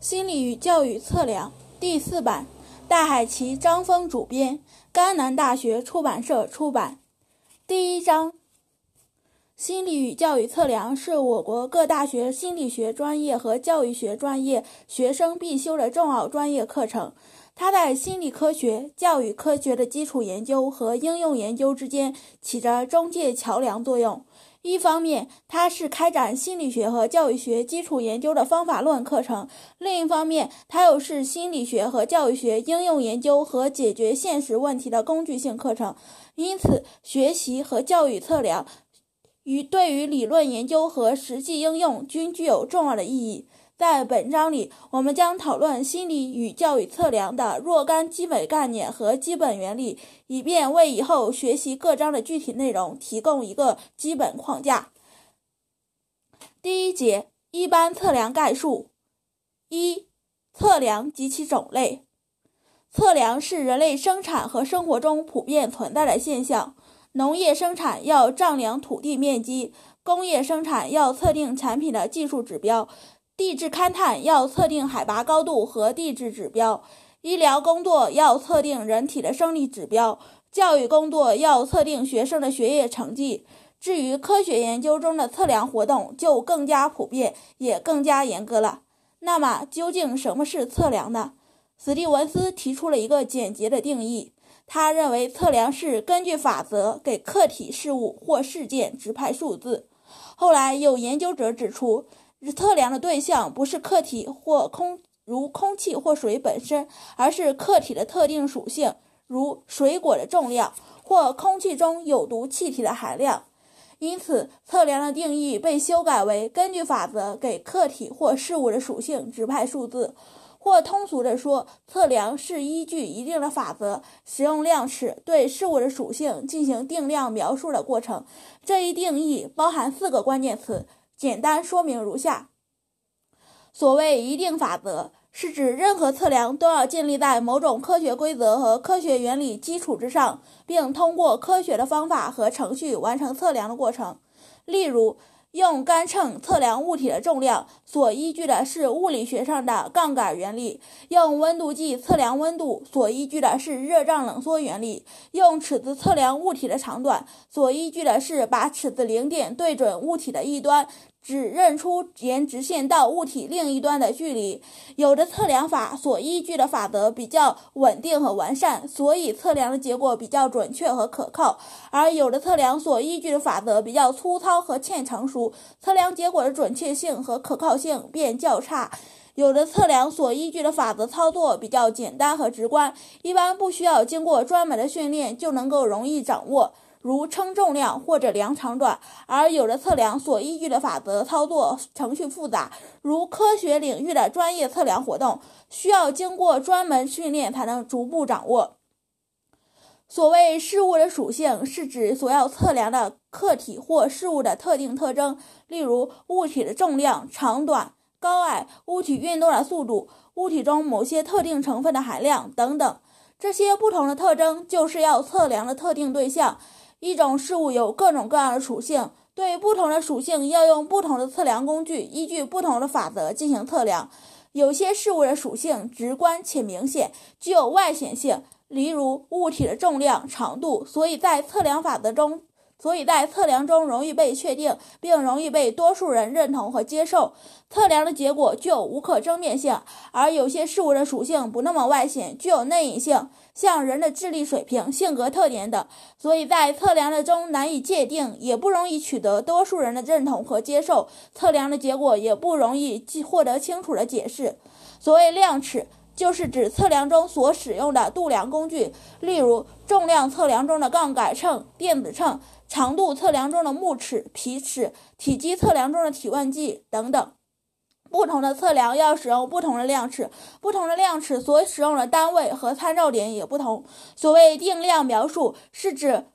心理与教育测量第四版，戴海奇、张峰主编，甘南大学出版社出版。第一章：心理与教育测量是我国各大学心理学专业和教育学专业学生必修的重要专业课程。它在心理科学、教育科学的基础研究和应用研究之间起着中介桥梁作用。一方面，它是开展心理学和教育学基础研究的方法论课程；另一方面，它又是心理学和教育学应用研究和解决现实问题的工具性课程。因此，学习和教育测量与对于理论研究和实际应用均具有重要的意义。在本章里，我们将讨论心理与教育测量的若干基本概念和基本原理，以便为以后学习各章的具体内容提供一个基本框架。第一节一般测量概述：一、测量及其种类。测量是人类生产和生活中普遍存在的现象。农业生产要丈量土地面积，工业生产要测定产品的技术指标。地质勘探要测定海拔高度和地质指标，医疗工作要测定人体的生理指标，教育工作要测定学生的学业成绩。至于科学研究中的测量活动，就更加普遍，也更加严格了。那么，究竟什么是测量呢？史蒂文斯提出了一个简洁的定义，他认为测量是根据法则给客体事物或事件指派数字。后来有研究者指出。测量的对象不是客体或空，如空气或水本身，而是客体的特定属性，如水果的重量或空气中有毒气体的含量。因此，测量的定义被修改为根据法则给客体或事物的属性指派数字，或通俗地说，测量是依据一定的法则，使用量尺对事物的属性进行定量描述的过程。这一定义包含四个关键词。简单说明如下：所谓一定法则，是指任何测量都要建立在某种科学规则和科学原理基础之上，并通过科学的方法和程序完成测量的过程。例如，用杆秤测量物体的重量，所依据的是物理学上的杠杆原理；用温度计测量温度，所依据的是热胀冷缩原理；用尺子测量物体的长短，所依据的是把尺子零点对准物体的一端。只认出沿直线到物体另一端的距离。有的测量法所依据的法则比较稳定和完善，所以测量的结果比较准确和可靠；而有的测量所依据的法则比较粗糙和欠成熟，测量结果的准确性和可靠性便较差。有的测量所依据的法则操作比较简单和直观，一般不需要经过专门的训练就能够容易掌握。如称重量或者量长短，而有的测量所依据的法则操作程序复杂，如科学领域的专业测量活动，需要经过专门训练才能逐步掌握。所谓事物的属性，是指所要测量的客体或事物的特定特征，例如物体的重量、长短、高矮、物体运动的速度、物体中某些特定成分的含量等等。这些不同的特征就是要测量的特定对象。一种事物有各种各样的属性，对不同的属性要用不同的测量工具，依据不同的法则进行测量。有些事物的属性直观且明显，具有外显性，例如物体的重量、长度，所以在测量法则中。所以在测量中容易被确定，并容易被多数人认同和接受。测量的结果具有无可争辩性，而有些事物的属性不那么外显，具有内隐性，像人的智力水平、性格特点等。所以在测量的中难以界定，也不容易取得多数人的认同和接受。测量的结果也不容易获得清楚的解释。所谓量尺，就是指测量中所使用的度量工具，例如重量测量中的杠杆秤、电子秤。长度测量中的目尺、皮尺，体积测量中的体温计等等，不同的测量要使用不同的量尺，不同的量尺所使用的单位和参照点也不同。所谓定量描述，是指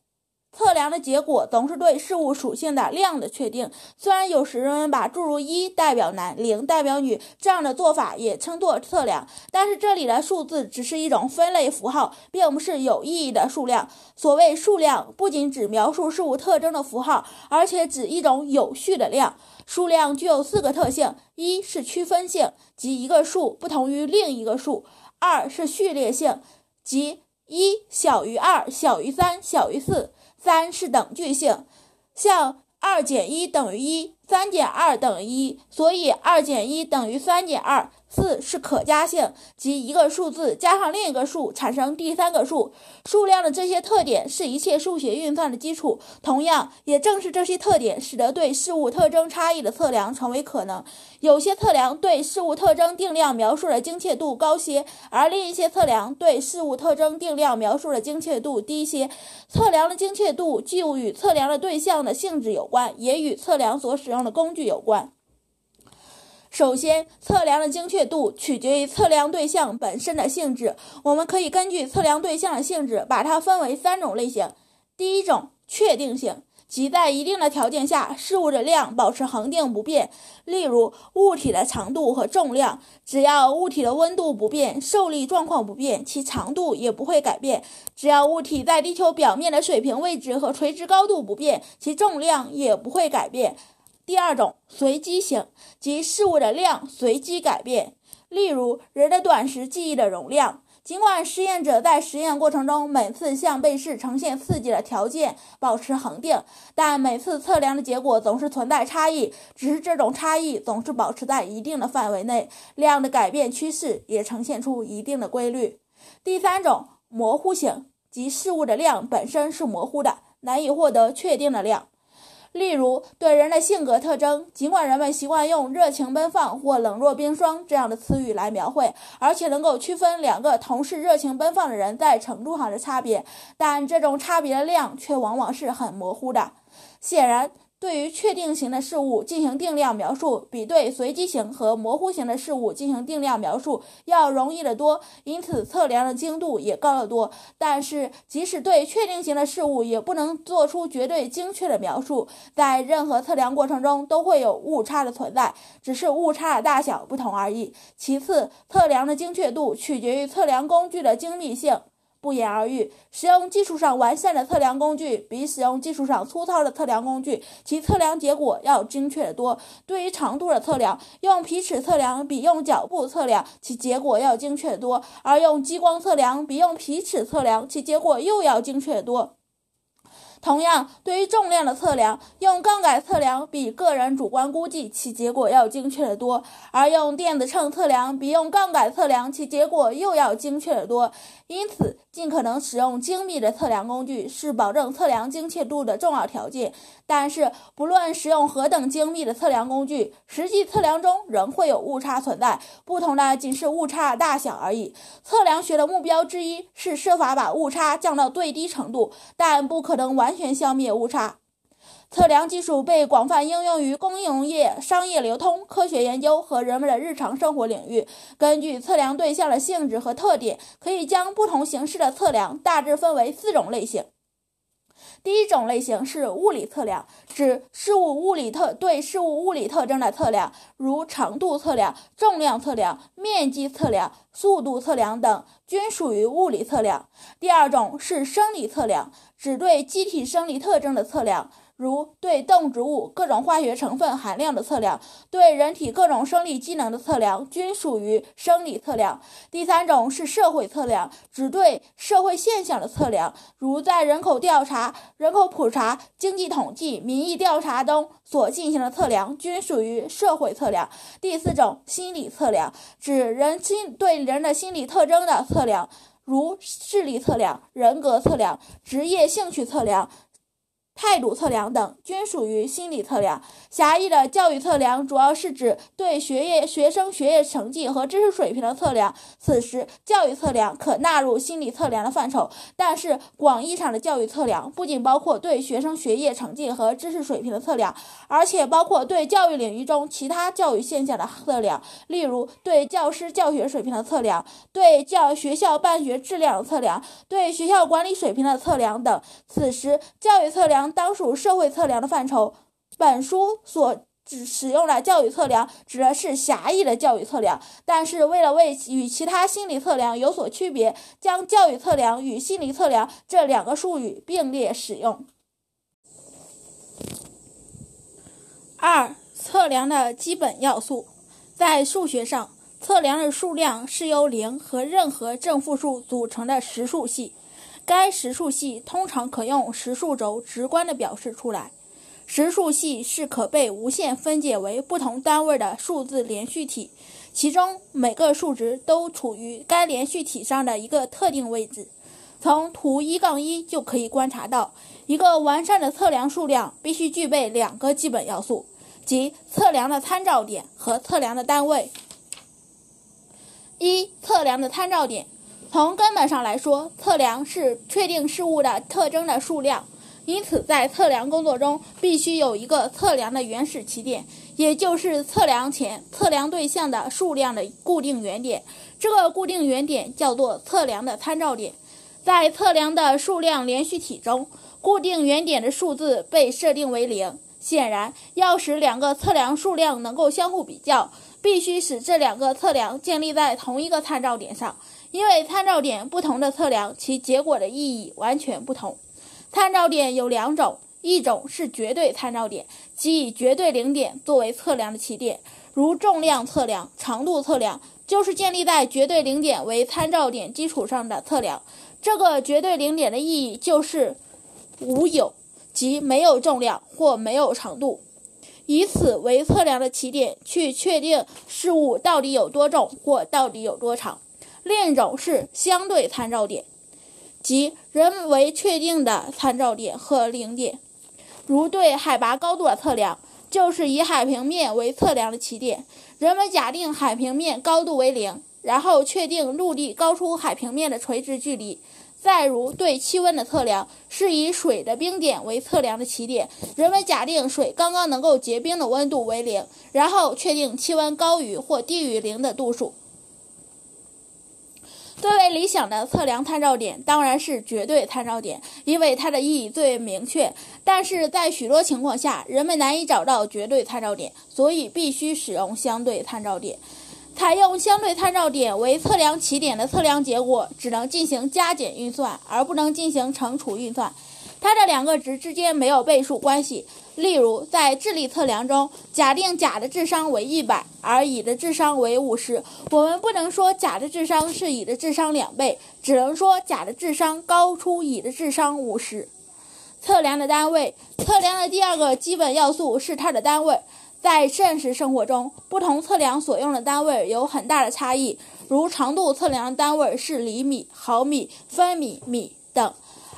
测量的结果总是对事物属性的量的确定。虽然有时人们把诸如一代表男，零代表女这样的做法也称作测量，但是这里的数字只是一种分类符号，并不是有意义的数量。所谓数量，不仅指描述事物特征的符号，而且指一种有序的量。数量具有四个特性：一是区分性，即一个数不同于另一个数；二是序列性，即一小于二，小于三，小于四。三是等距性，像二减一等于一，三减二等于一，所以二减一等于三减二。四是可加性，即一个数字加上另一个数产生第三个数。数量的这些特点是一切数学运算的基础。同样，也正是这些特点，使得对事物特征差异的测量成为可能。有些测量对事物特征定量描述的精确度高些，而另一些测量对事物特征定量描述的精确度低些。测量的精确度既与测量的对象的性质有关，也与测量所使用的工具有关。首先，测量的精确度取决于测量对象本身的性质。我们可以根据测量对象的性质，把它分为三种类型。第一种，确定性，即在一定的条件下，事物的量保持恒定不变。例如，物体的长度和重量，只要物体的温度不变，受力状况不变，其长度也不会改变；只要物体在地球表面的水平位置和垂直高度不变，其重量也不会改变。第二种随机性，即事物的量随机改变。例如，人的短时记忆的容量。尽管实验者在实验过程中每次向被试呈现刺激的条件保持恒定，但每次测量的结果总是存在差异。只是这种差异总是保持在一定的范围内，量的改变趋势也呈现出一定的规律。第三种模糊性，即事物的量本身是模糊的，难以获得确定的量。例如，对人的性格特征，尽管人们习惯用“热情奔放”或“冷若冰霜”这样的词语来描绘，而且能够区分两个同是热情奔放的人在程度上的差别，但这种差别的量却往往是很模糊的。显然。对于确定型的事物进行定量描述，比对随机型和模糊型的事物进行定量描述要容易得多，因此测量的精度也高得多。但是，即使对确定型的事物，也不能做出绝对精确的描述，在任何测量过程中都会有误差的存在，只是误差的大小不同而已。其次，测量的精确度取决于测量工具的精密性。不言而喻，使用技术上完善的测量工具比使用技术上粗糙的测量工具，其测量结果要精确得多。对于长度的测量，用皮尺测量比用脚步测量其结果要精确得多，而用激光测量比用皮尺测量其结果又要精确得多。同样，对于重量的测量，用杠杆测量比个人主观估计其结果要精确得多，而用电子秤测量比用杠杆测量其结果又要精确得多。因此，尽可能使用精密的测量工具是保证测量精确度的重要条件。但是，不论使用何等精密的测量工具，实际测量中仍会有误差存在，不同的仅是误差大小而已。测量学的目标之一是设法把误差降到最低程度，但不可能完。全消灭误差。测量技术被广泛应用于公用业、商业流通、科学研究和人们的日常生活领域。根据测量对象的性质和特点，可以将不同形式的测量大致分为四种类型。第一种类型是物理测量，指事物物理特对事物物理特征的测量，如长度测量、重量测量、面积测量、速度测量等，均属于物理测量。第二种是生理测量，指对机体生理特征的测量。如对动植物各种化学成分含量的测量，对人体各种生理机能的测量，均属于生理测量。第三种是社会测量，指对社会现象的测量，如在人口调查、人口普查、经济统计、民意调查中所进行的测量，均属于社会测量。第四种心理测量，指人心对人的心理特征的测量，如视力测量、人格测量、职业兴趣测量。态度测量等均属于心理测量。狭义的教育测量主要是指对学业学生学业成绩和知识水平的测量，此时教育测量可纳入心理测量的范畴。但是，广义上的教育测量不仅包括对学生学业成绩和知识水平的测量，而且包括对教育领域中其他教育现象的测量，例如对教师教学水平的测量，对教学校办学质量的测量，对学校管理水平的测量等。此时，教育测量当属社会测量的范畴。本书所指使用的教育测量指的是狭义的教育测量，但是为了为与其他心理测量有所区别，将教育测量与心理测量这两个术语并列使用。二、测量的基本要素，在数学上，测量的数量是由零和任何正负数组成的实数系，该实数系通常可用实数轴直观地表示出来。实数系是可被无限分解为不同单位的数字连续体，其中每个数值都处于该连续体上的一个特定位置。从图一杠一就可以观察到，一个完善的测量数量必须具备两个基本要素，即测量的参照点和测量的单位。一、测量的参照点，从根本上来说，测量是确定事物的特征的数量。因此，在测量工作中，必须有一个测量的原始起点，也就是测量前测量对象的数量的固定原点。这个固定原点叫做测量的参照点。在测量的数量连续体中，固定原点的数字被设定为零。显然，要使两个测量数量能够相互比较，必须使这两个测量建立在同一个参照点上。因为参照点不同的测量，其结果的意义完全不同。参照点有两种，一种是绝对参照点，即以绝对零点作为测量的起点，如重量测量、长度测量，就是建立在绝对零点为参照点基础上的测量。这个绝对零点的意义就是无有，即没有重量或没有长度，以此为测量的起点，去确定事物到底有多重或到底有多长。另一种是相对参照点。即人为确定的参照点和零点，如对海拔高度的测量，就是以海平面为测量的起点，人们假定海平面高度为零，然后确定陆地高出海平面的垂直距离。再如对气温的测量，是以水的冰点为测量的起点，人们假定水刚刚能够结冰的温度为零，然后确定气温高于或低于零的度数。最为理想的测量参照点当然是绝对参照点，因为它的意义最为明确。但是在许多情况下，人们难以找到绝对参照点，所以必须使用相对参照点。采用相对参照点为测量起点的测量结果，只能进行加减运算，而不能进行乘除运算。它的两个值之间没有倍数关系。例如，在智力测量中，假定甲的智商为一百，而乙的智商为五十，我们不能说甲的智商是乙的智商两倍，只能说甲的智商高出乙的智商五十。测量的单位，测量的第二个基本要素是它的单位。在现实生活中，不同测量所用的单位有很大的差异，如长度测量单位是厘米、毫米、分米、米等。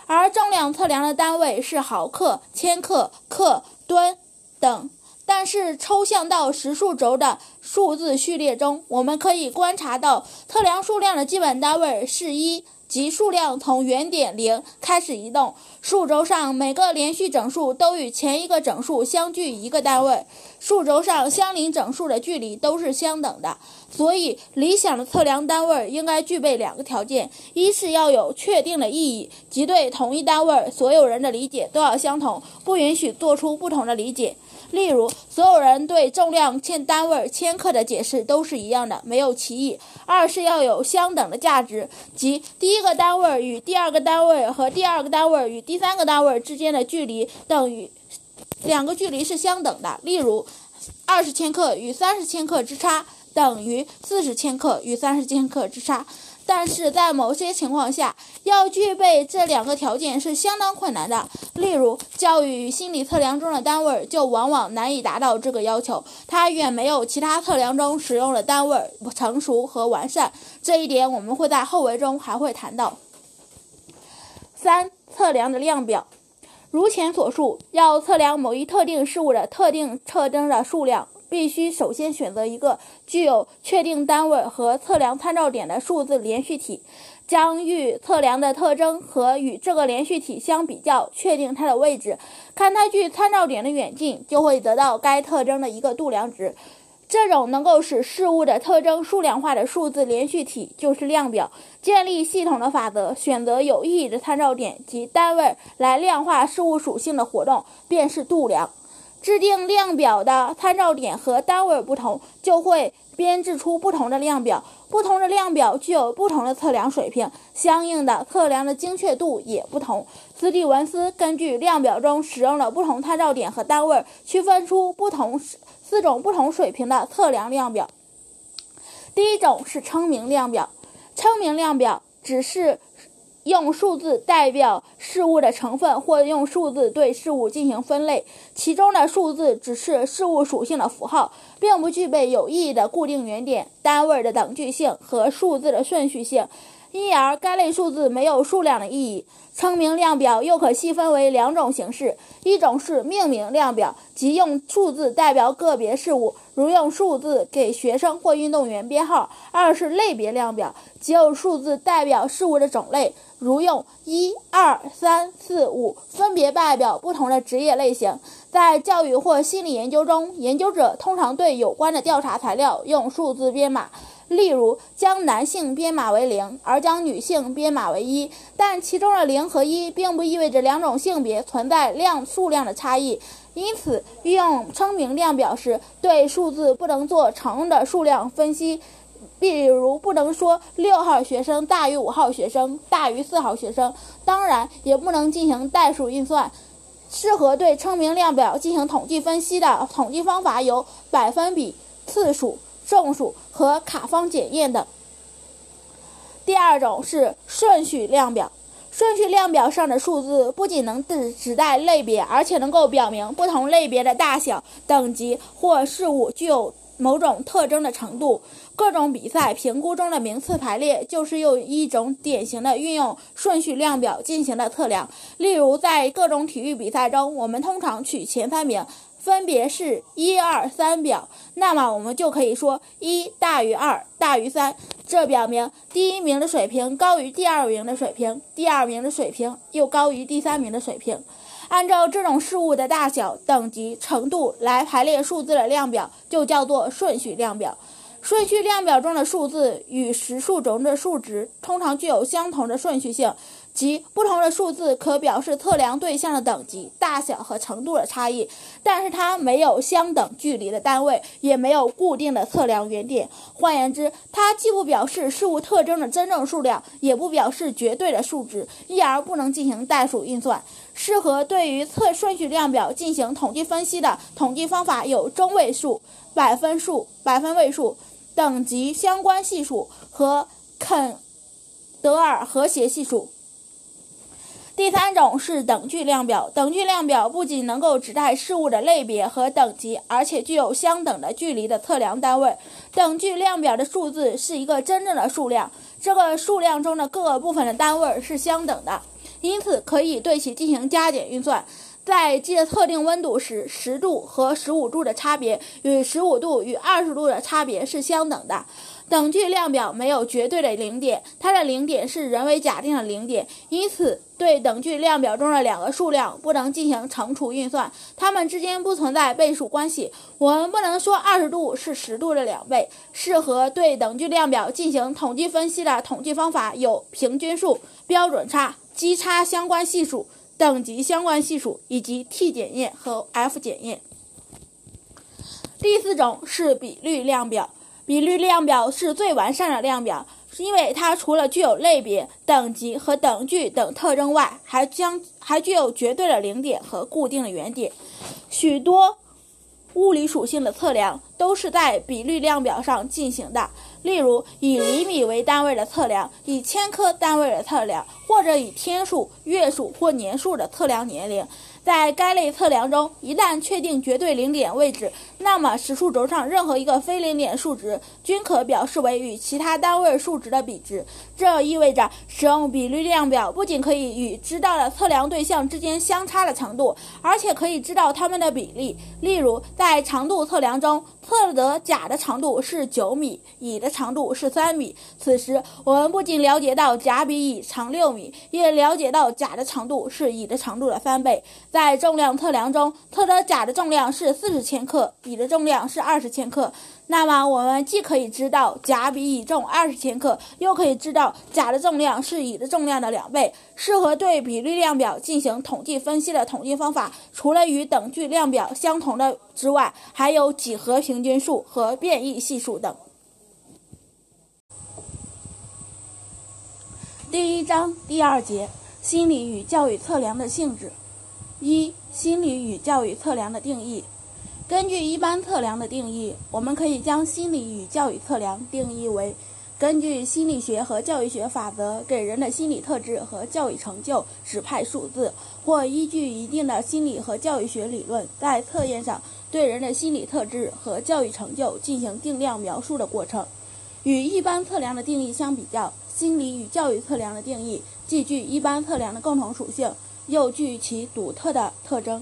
而重量测量的单位是毫克、千克、克、吨等，但是抽象到实数轴的数字序列中，我们可以观察到，测量数量的基本单位是一。即数量从原点零开始移动，数轴上每个连续整数都与前一个整数相距一个单位，数轴上相邻整数的距离都是相等的。所以，理想的测量单位应该具备两个条件：一是要有确定的意义，即对同一单位所有人的理解都要相同，不允许做出不同的理解。例如，所有人对重量千单位千克的解释都是一样的，没有歧义。二是要有相等的价值，即第一个单位与第二个单位和第二个单位与第三个单位之间的距离等于两个距离是相等的。例如，二十千克与三十千克之差等于四十千克与三十千克之差。但是在某些情况下，要具备这两个条件是相当困难的。例如，教育与心理测量中的单位就往往难以达到这个要求，它远没有其他测量中使用的单位成熟和完善。这一点我们会在后文中还会谈到。三、测量的量表。如前所述，要测量某一特定事物的特定特征的数量，必须首先选择一个具有确定单位和测量参照点的数字连续体，将与测量的特征和与这个连续体相比较，确定它的位置。看它距参照点的远近，就会得到该特征的一个度量值。这种能够使事物的特征数量化的数字连续体就是量表。建立系统的法则，选择有意义的参照点及单位来量化事物属性的活动，便是度量。制定量表的参照点和单位不同，就会编制出不同的量表。不同的量表具有不同的测量水平，相应的测量的精确度也不同。斯蒂文斯根据量表中使用了不同参照点和单位，区分出不同四种不同水平的测量量表。第一种是称名量表，称名量表只是。用数字代表事物的成分，或用数字对事物进行分类，其中的数字只是事物属性的符号，并不具备有意义的固定原点、单位的等距性和数字的顺序性，因而该类数字没有数量的意义。称名量表又可细分为两种形式：一种是命名量表，即用数字代表个别事物，如用数字给学生或运动员编号；二是类别量表，即用数字代表事物的种类。如用一、二、三、四、五分别代表不同的职业类型。在教育或心理研究中，研究者通常对有关的调查材料用数字编码，例如将男性编码为零，而将女性编码为一。但其中的零和一并不意味着两种性别存在量数量的差异。因此，运用称名量表时，对数字不能做常用的数量分析。比如不能说六号学生大于五号学生大于四号学生，当然也不能进行代数运算。适合对称名量表进行统计分析的统计方法有百分比、次数、众数和卡方检验等。第二种是顺序量表，顺序量表上的数字不仅能指指代类别，而且能够表明不同类别的大小、等级或事物具有。某种特征的程度，各种比赛评估中的名次排列就是用一种典型的运用顺序量表进行的测量。例如，在各种体育比赛中，我们通常取前三名，分别是一二三表，那么我们就可以说一大于二大于三，这表明第一名的水平高于第二名的水平，第二名的水平又高于第三名的水平。按照这种事物的大小、等级、程度来排列数字的量表，就叫做顺序量表。顺序量表中的数字与实数中的数值通常具有相同的顺序性。即不同的数字可表示测量对象的等级、大小和程度的差异，但是它没有相等距离的单位，也没有固定的测量原点。换言之，它既不表示事物特征的真正数量，也不表示绝对的数值，因而不能进行代数运算。适合对于测顺序量表进行统计分析的统计方法有中位数、百分数、百分位数、等级相关系数和肯德尔和谐系数。第三种是等距量表。等距量表不仅能够指代事物的类别和等级，而且具有相等的距离的测量单位。等距量表的数字是一个真正的数量，这个数量中的各个部分的单位是相等的，因此可以对其进行加减运算。在计特定温度时，十度和十五度的差别与十五度与二十度的差别是相等的。等距量表没有绝对的零点，它的零点是人为假定的零点，因此对等距量表中的两个数量不能进行乘除运算，它们之间不存在倍数关系。我们不能说二十度是十度的两倍。适合对等距量表进行统计分析的统计方法有平均数、标准差、基差相关系数、等级相关系数以及 t 检验和 f 检验。第四种是比率量表。比率量表是最完善的量表，因为它除了具有类别、等级和等距等特征外，还将还具有绝对的零点和固定的原点。许多物理属性的测量都是在比率量表上进行的，例如以厘米为单位的测量，以千克单位的测量，或者以天数、月数或年数的测量年龄。在该类测量中，一旦确定绝对零点位置，那么实数轴上任何一个非零点数值均可表示为与其他单位数值的比值。这意味着，使用比率量表不仅可以与知道的测量对象之间相差的长度，而且可以知道它们的比例。例如，在长度测量中，测得甲的长度是九米，乙的长度是三米。此时，我们不仅了解到甲比乙长六米，也了解到甲的长度是乙的长度的三倍。在重量测量中，测得甲的重量是四十千克，乙的重量是二十千克。那么，我们既可以知道甲比乙重二十千克，又可以知道甲的重量是乙的重量的两倍。适合对比率量表进行统计分析的统计方法，除了与等距量表相同的之外，还有几何平均数和变异系数等。第一章第二节：心理与教育测量的性质。一、心理与教育测量的定义。根据一般测量的定义，我们可以将心理与教育测量定义为：根据心理学和教育学法则给人的心理特质和教育成就指派数字，或依据一定的心理和教育学理论，在测验上对人的心理特质和教育成就进行定量描述的过程。与一般测量的定义相比较，心理与教育测量的定义既具一般测量的共同属性。又具其独特的特征。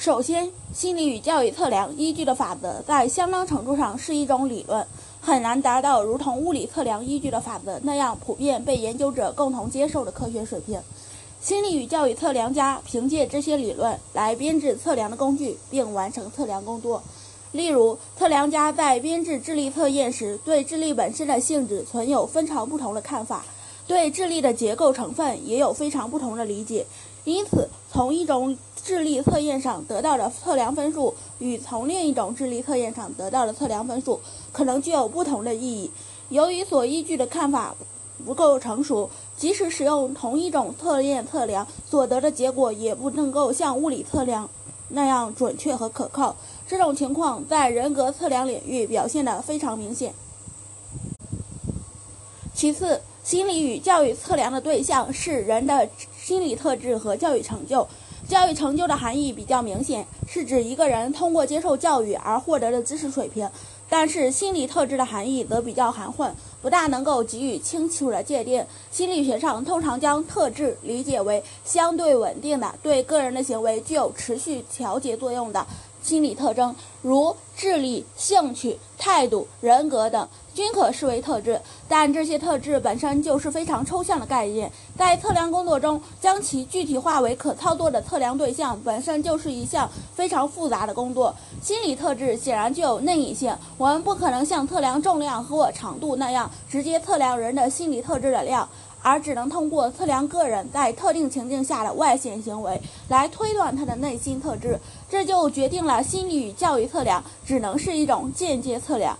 首先，心理与教育测量依据的法则在相当程度上是一种理论，很难达到如同物理测量依据的法则那样普遍被研究者共同接受的科学水平。心理与教育测量家凭借这些理论来编制测量的工具，并完成测量工作。例如，测量家在编制智力测验时，对智力本身的性质存有非常不同的看法。对智力的结构成分也有非常不同的理解，因此从一种智力测验上得到的测量分数与从另一种智力测验上得到的测量分数可能具有不同的意义。由于所依据的看法不够成熟，即使使用同一种测验测量所得的结果也不能够像物理测量那样准确和可靠。这种情况在人格测量领域表现得非常明显。其次。心理与教育测量的对象是人的心理特质和教育成就。教育成就的含义比较明显，是指一个人通过接受教育而获得的知识水平；但是心理特质的含义则比较含混，不大能够给予清楚的界定。心理学上通常将特质理解为相对稳定的、对个人的行为具有持续调节作用的。心理特征如智力、兴趣、态度、人格等均可视为特质，但这些特质本身就是非常抽象的概念，在测量工作中将其具体化为可操作的测量对象，本身就是一项非常复杂的工作。心理特质显然具有内隐性，我们不可能像测量重量或长度那样直接测量人的心理特质的量。而只能通过测量个人在特定情境下的外显行为来推断他的内心特质，这就决定了心理与教育测量只能是一种间接测量。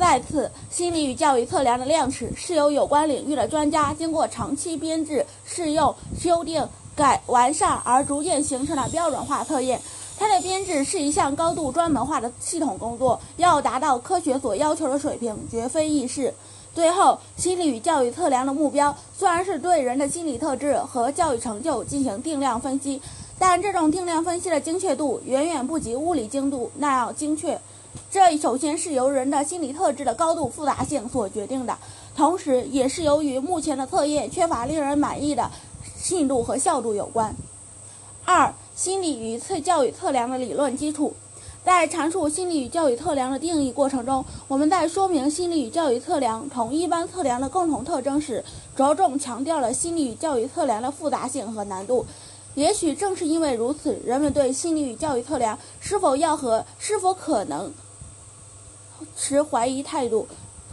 再次，心理与教育测量的量尺是由有关领域的专家经过长期编制、试用、修订、改完善而逐渐形成的标准化测验。它的编制是一项高度专门化的系统工作，要达到科学所要求的水平，绝非易事。最后，心理与教育测量的目标虽然是对人的心理特质和教育成就进行定量分析，但这种定量分析的精确度远远不及物理精度那样精确。这首先是由人的心理特质的高度复杂性所决定的，同时也是由于目前的测验缺乏令人满意的信度和效度有关。二、心理与测教育测量的理论基础。在阐述心理与教育测量的定义过程中，我们在说明心理与教育测量同一般测量的共同特征时，着重强调了心理与教育测量的复杂性和难度。也许正是因为如此，人们对心理与教育测量是否要和是否可能持怀疑态度。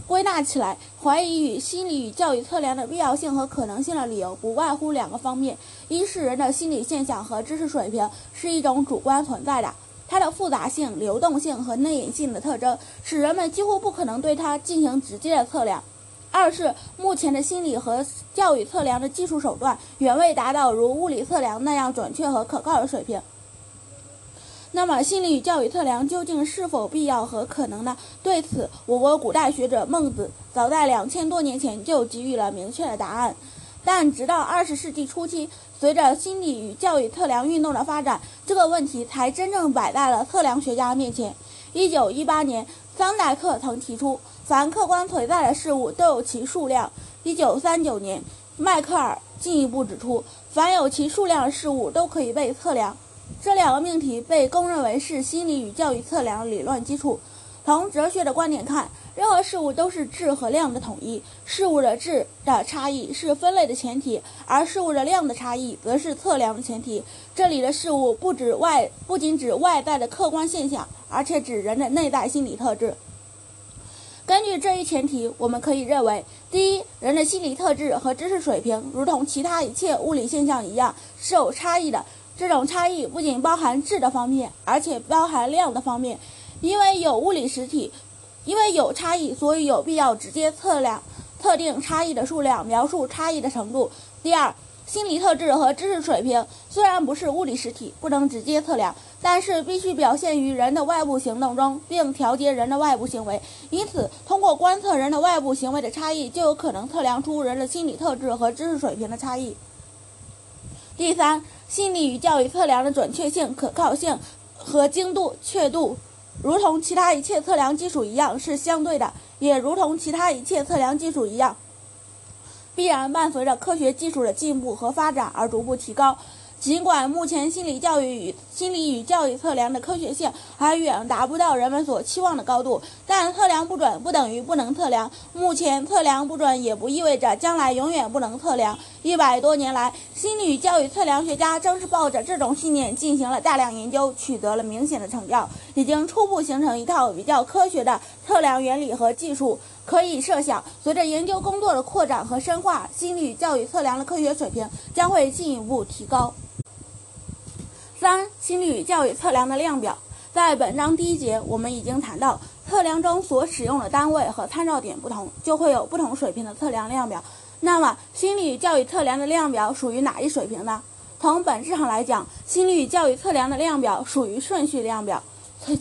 归纳起来，怀疑与心理与教育测量的必要性和可能性的理由不外乎两个方面：一是人的心理现象和知识水平是一种主观存在的。它的复杂性、流动性和内隐性的特征，使人们几乎不可能对它进行直接的测量。二是目前的心理和教育测量的技术手段远未达到如物理测量那样准确和可靠的水平。那么，心理与教育测量究竟是否必要和可能呢？对此，我国古代学者孟子早在两千多年前就给予了明确的答案。但直到二十世纪初期，随着心理与教育测量运动的发展，这个问题才真正摆在了测量学家面前。一九一八年，桑代克曾提出，凡客观存在的事物都有其数量。一九三九年，迈克尔进一步指出，凡有其数量的事物都可以被测量。这两个命题被公认为是心理与教育测量理论基础。从哲学的观点看，任何事物都是质和量的统一，事物的质的差异是分类的前提，而事物的量的差异则是测量的前提。这里的事物不指外，不仅指外在的客观现象，而且指人的内在心理特质。根据这一前提，我们可以认为：第一，人的心理特质和知识水平，如同其他一切物理现象一样，是有差异的。这种差异不仅包含质的方面，而且包含量的方面。因为有物理实体，因为有差异，所以有必要直接测量、特定差异的数量，描述差异的程度。第二，心理特质和知识水平虽然不是物理实体，不能直接测量，但是必须表现于人的外部行动中，并调节人的外部行为。因此，通过观测人的外部行为的差异，就有可能测量出人的心理特质和知识水平的差异。第三，心理与教育测量的准确性、可靠性和精度、确度。如同其他一切测量技术一样是相对的，也如同其他一切测量技术一样，必然伴随着科学技术的进步和发展而逐步提高。尽管目前心理教育与心理与教育测量的科学性还远达不到人们所期望的高度，但测量不准不等于不能测量。目前测量不准也不意味着将来永远不能测量。一百多年来，心理与教育测量学家正是抱着这种信念进行了大量研究，取得了明显的成效，已经初步形成一套比较科学的测量原理和技术。可以设想，随着研究工作的扩展和深化，心理与教育测量的科学水平将会进一步提高。三、心理与教育测量的量表，在本章第一节，我们已经谈到，测量中所使用的单位和参照点不同，就会有不同水平的测量量表。那么，心理与教育测量的量表属于哪一水平呢？从本质上来讲，心理与教育测量的量表属于顺序量表，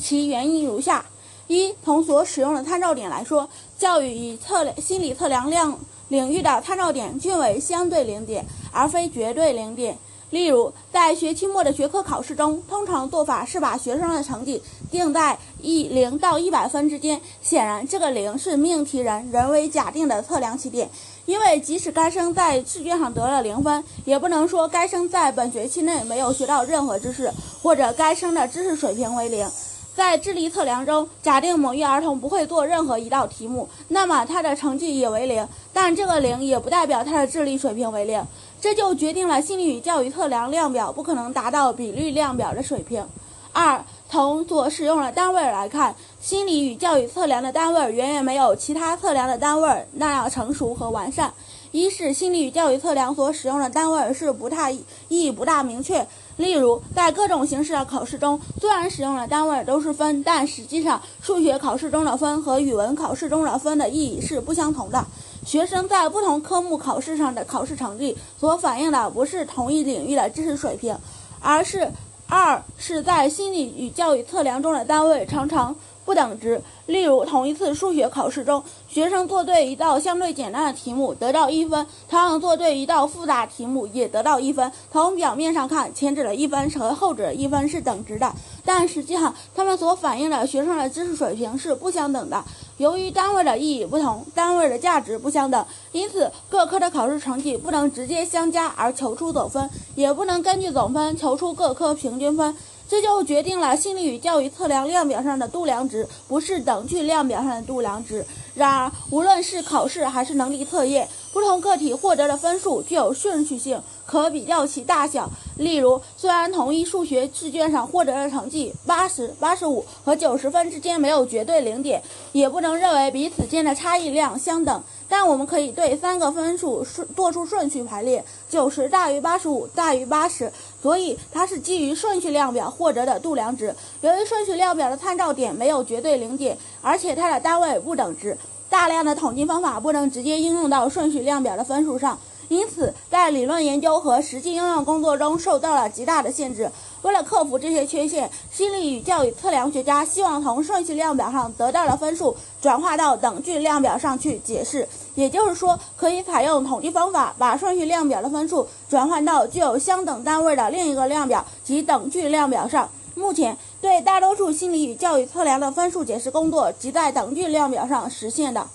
其原因如下：一、从所使用的参照点来说，教育与测量心理测量量领域的参照点均为相对零点，而非绝对零点。例如，在学期末的学科考试中，通常做法是把学生的成绩定在一零到一百分之间。显然，这个零是命题人人为假定的测量起点，因为即使该生在试卷上得了零分，也不能说该生在本学期内没有学到任何知识，或者该生的知识水平为零。在智力测量中，假定某一儿童不会做任何一道题目，那么他的成绩也为零，但这个零也不代表他的智力水平为零。这就决定了心理与教育测量量表不可能达到比率量表的水平。二，从所使用的单位来看，心理与教育测量的单位远远没有其他测量的单位那样成熟和完善。一是心理与教育测量所使用的单位是不太意义不大明确。例如，在各种形式的考试中，虽然使用的单位都是分，但实际上数学考试中的分和语文考试中的分的意义是不相同的。学生在不同科目考试上的考试成绩所反映的不是同一领域的知识水平，而是二是在心理与教育测量中的单位常常不等值。例如，同一次数学考试中，学生做对一道相对简单的题目得到一分，同样做对一道复杂题目也得到一分。从表面上看，前者的一分和后者的一分是等值的，但实际上他们所反映的学生的知识水平是不相等的。由于单位的意义不同，单位的价值不相等，因此各科的考试成绩不能直接相加而求出总分，也不能根据总分求出各科平均分。这就决定了心理与教育测量量表上的度量值不是等距量表上的度量值。然而，无论是考试还是能力测验，不同个体获得的分数具有顺序性，可比较其大小。例如，虽然同一数学试卷上获得的成绩八十八十五和九十分之间没有绝对零点，也不能认为彼此间的差异量相等。但我们可以对三个分数顺做出顺序排列，九十大于八十五大于八十，所以它是基于顺序量表获得的度量值。由于顺序量表的参照点没有绝对零点，而且它的单位不等值。大量的统计方法不能直接应用到顺序量表的分数上，因此在理论研究和实际应用工作中受到了极大的限制。为了克服这些缺陷，心理与教育测量学家希望从顺序量表上得到的分数转化到等距量表上去解释。也就是说，可以采用统计方法，把顺序量表的分数转换到具有相等单位的另一个量表及等距量表上。目前，对大多数心理与教育测量的分数解释工作，即在等距量表上实现的。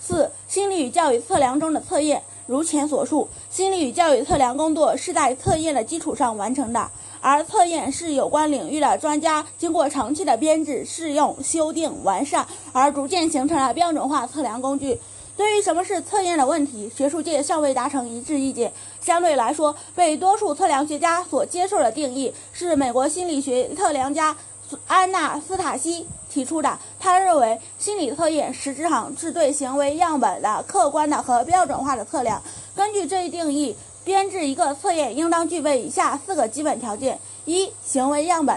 四、心理与教育测量中的测验。如前所述，心理与教育测量工作是在测验的基础上完成的，而测验是有关领域的专家经过长期的编制、试用、修订、完善而逐渐形成了标准化测量工具。对于什么是测验的问题，学术界尚未达成一致意见。相对来说，被多数测量学家所接受的定义是美国心理学测量家。安娜斯塔西提出的，他认为心理测验实质上是对行为样本的客观的和标准化的测量。根据这一定义，编制一个测验应当具备以下四个基本条件：一、行为样本。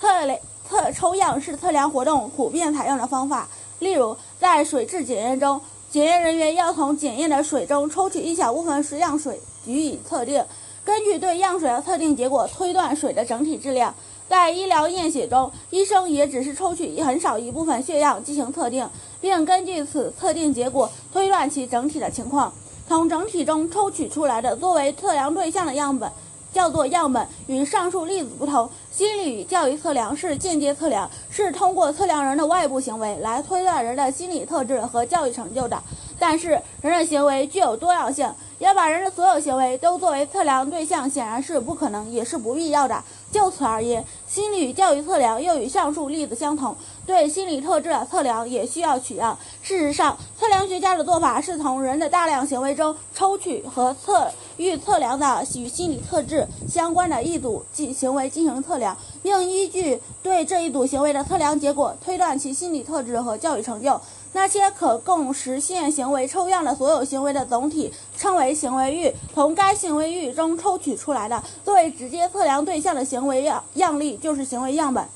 测量测抽样是测量活动普遍采用的方法。例如，在水质检验中，检验人员要从检验的水中抽取一小部分实样水予以测定，根据对样水的测定结果推断水的整体质量。在医疗验血中，医生也只是抽取很少一部分血样进行测定，并根据此测定结果推断其整体的情况。从整体中抽取出来的作为测量对象的样本，叫做样本。与上述例子不同，心理与教育测量是间接测量，是通过测量人的外部行为来推断人的心理特质和教育成就的。但是，人的行为具有多样性，要把人的所有行为都作为测量对象，显然是不可能，也是不必要的。就此而言，心理与教育测量又与上述例子相同，对心理特质的测量也需要取样。事实上，测量学家的做法是从人的大量行为中抽取和测预测量的与心理特质相关的一组即行为进行测量，并依据对这一组行为的测量结果推断其心理特质和教育成就。那些可供实现行为抽样的所有行为的总体称为行为域，从该行为域中抽取出来的作为直接测量对象的行为样样例就是行为样本。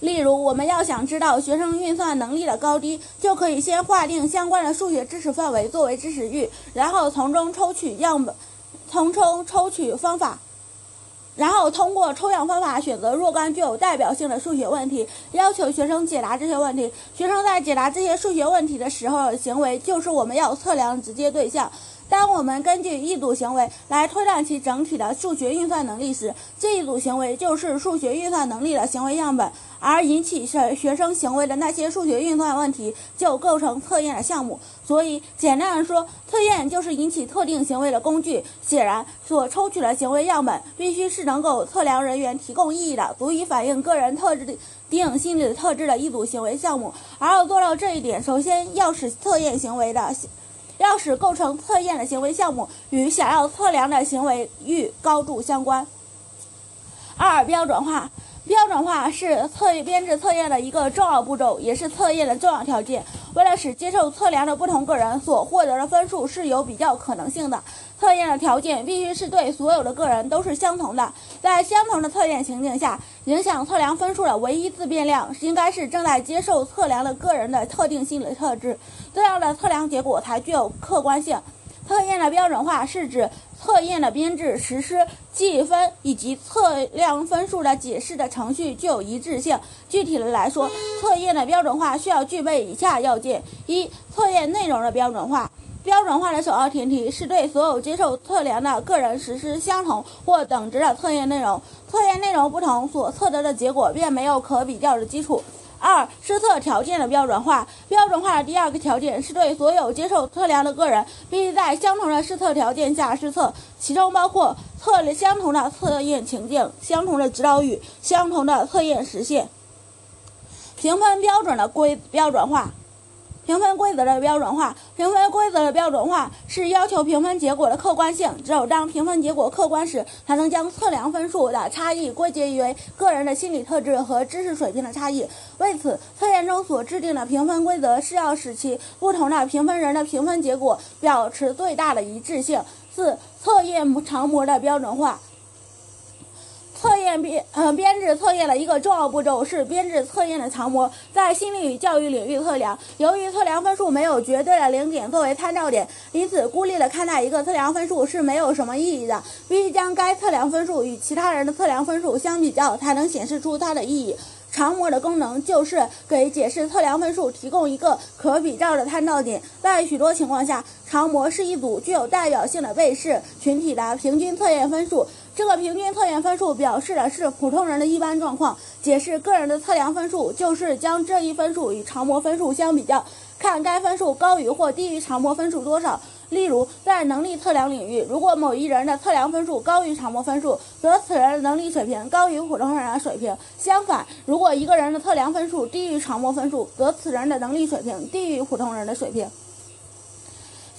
例如，我们要想知道学生运算能力的高低，就可以先划定相关的数学知识范围作为知识域，然后从中抽取样本，从中抽取方法。然后通过抽样方法选择若干具有代表性的数学问题，要求学生解答这些问题。学生在解答这些数学问题的时候行为，就是我们要测量直接对象。当我们根据一组行为来推断其整体的数学运算能力时，这一组行为就是数学运算能力的行为样本，而引起学学生行为的那些数学运算问题就构成测验的项目。所以，简单的说，测验就是引起特定行为的工具。显然，所抽取的行为样本必须是能够测量人员提供意义的、足以反映个人特质的、定心理特质的一组行为项目。而要做到这一点，首先要使测验行为的。要使构成测验的行为项目与想要测量的行为域高度相关。二、标准化。标准化是测编制测验的一个重要步骤，也是测验的重要条件。为了使接受测量的不同个人所获得的分数是有比较可能性的，测验的条件必须是对所有的个人都是相同的。在相同的测验情境下，影响测量分数的唯一自变量应该是正在接受测量的个人的特定心理特质，这样的测量结果才具有客观性。测验的标准化是指测验的编制、实施、计分以及测量分数的解释的程序具有一致性。具体的来说，测验的标准化需要具备以下要件：一、测验内容的标准化。标准化的首要前提是对所有接受测量的个人实施相同或等值的测验内容。测验内容不同，所测得的结果便没有可比较的基础。二、施测条件的标准化。标准化的第二个条件是对所有接受测量的个人，必须在相同的施测条件下施测，其中包括测相同的测验情境、相同的指导语、相同的测验时限。评分标准的规标准化。评分规则的标准化，评分规则的标准化是要求评分结果的客观性。只有当评分结果客观时，才能将测量分数的差异归结于个人的心理特质和知识水平的差异。为此，测验中所制定的评分规则是要使其不同的评分人的评分结果保持最大的一致性。四、测验常模的标准化。测验编呃编制测验的一个重要步骤是编制测验的常模，在心理与教育领域测量。由于测量分数没有绝对的零点作为参照点，因此孤立的看待一个测量分数是没有什么意义的。必须将该测量分数与其他人的测量分数相比较，才能显示出它的意义。常模的功能就是给解释测量分数提供一个可比照的参照点。在许多情况下，常模是一组具有代表性的被试群体的平均测验分数。这个平均测验分数表示的是普通人的一般状况。解释个人的测量分数，就是将这一分数与常模分数相比较，看该分数高于或低于常模分数多少。例如，在能力测量领域，如果某一人的测量分数高于常模分数，则此人的能力水平高于普通人的水平；相反，如果一个人的测量分数低于常模分数，则此人的能力水平低于普通人的水平。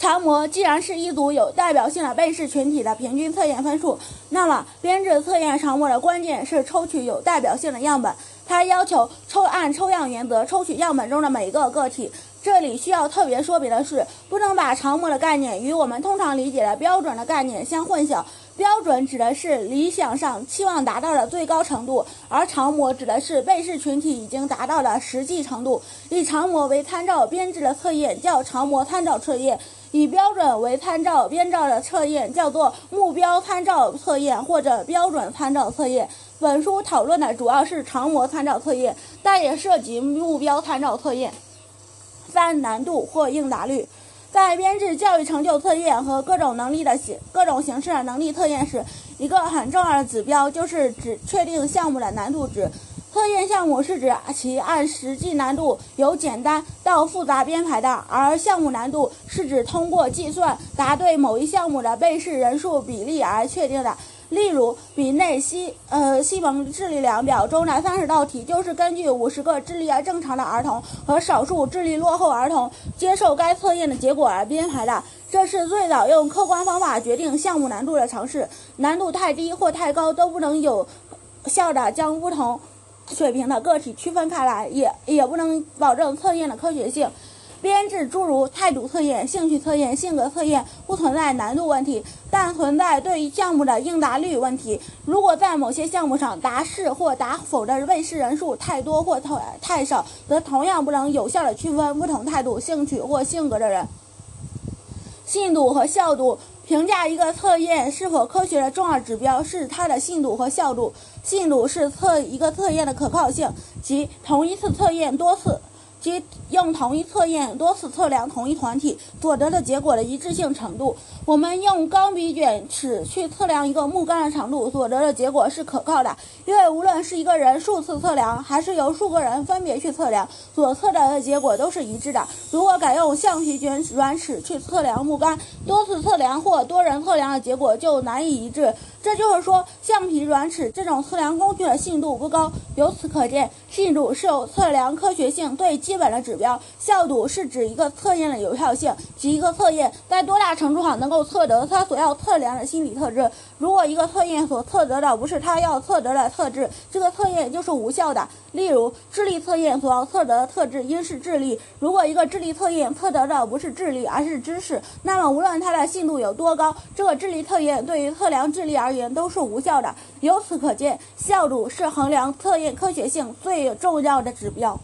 常模既然是一组有代表性的被试群体的平均测验分数，那么编制测验常模的关键是抽取有代表性的样本。它要求抽按抽样原则抽取样本中的每一个个体。这里需要特别说明的是，不能把常模的概念与我们通常理解的标准的概念相混淆。标准指的是理想上期望达到的最高程度，而常模指的是被试群体已经达到的实际程度。以常模为参照编制的测验叫常模参照测验，以标准为参照编造的测验叫做目标参照测验或者标准参照测验。本书讨论的主要是常模参照测验，但也涉及目标参照测验。三、难度或应答率，在编制教育成就测验和各种能力的形各种形式的能力测验时，一个很重要的指标就是指确定项目的难度值。测验项目是指其按实际难度由简单到复杂编排的，而项目难度是指通过计算答对某一项目的被试人数比例而确定的。例如，比内西呃西蒙智力量表中的三十道题，就是根据五十个智力正常的儿童和少数智力落后儿童接受该测验的结果而编排的。这是最早用客观方法决定项目难度的尝试。难度太低或太高都不能有效地将不同水平的个体区分开来，也也不能保证测验的科学性。编制诸如态度测验、兴趣测验、性格测验不存在难度问题，但存在对项目的应答率问题。如果在某些项目上答是或答否的被试人数太多或太太少，则同样不能有效的区分不同态度、兴趣或性格的人。信度和效度，评价一个测验是否科学的重要指标是它的信度和效度。信度是测一个测验的可靠性，即同一次测验多次。即用同一测验多次测量同一团体所得的结果的一致性程度。我们用钢笔卷尺去测量一个木杆的长度，所得的结果是可靠的，因为无论是一个人数次测量，还是由数个人分别去测量，所测得的结果都是一致的。如果改用橡皮卷软尺去测量木杆，多次测量或多人测量的结果就难以一致。这就是说，橡皮软尺这种测量工具的信度不高。由此可见，信度是有测量科学性最基本的指标。效度是指一个测验的有效性，及一个测验在多大程度上能够测得它所要测量的心理特质。如果一个测验所测得的不是它要测得的特质，这个测验就是无效的。例如，智力测验所要测得的特质应是智力。如果一个智力测验测得的不是智力，而是知识，那么无论它的信度有多高，这个智力测验对于测量智力而言都是无效的。由此可见，效度是衡量测验科学性最重要的指标。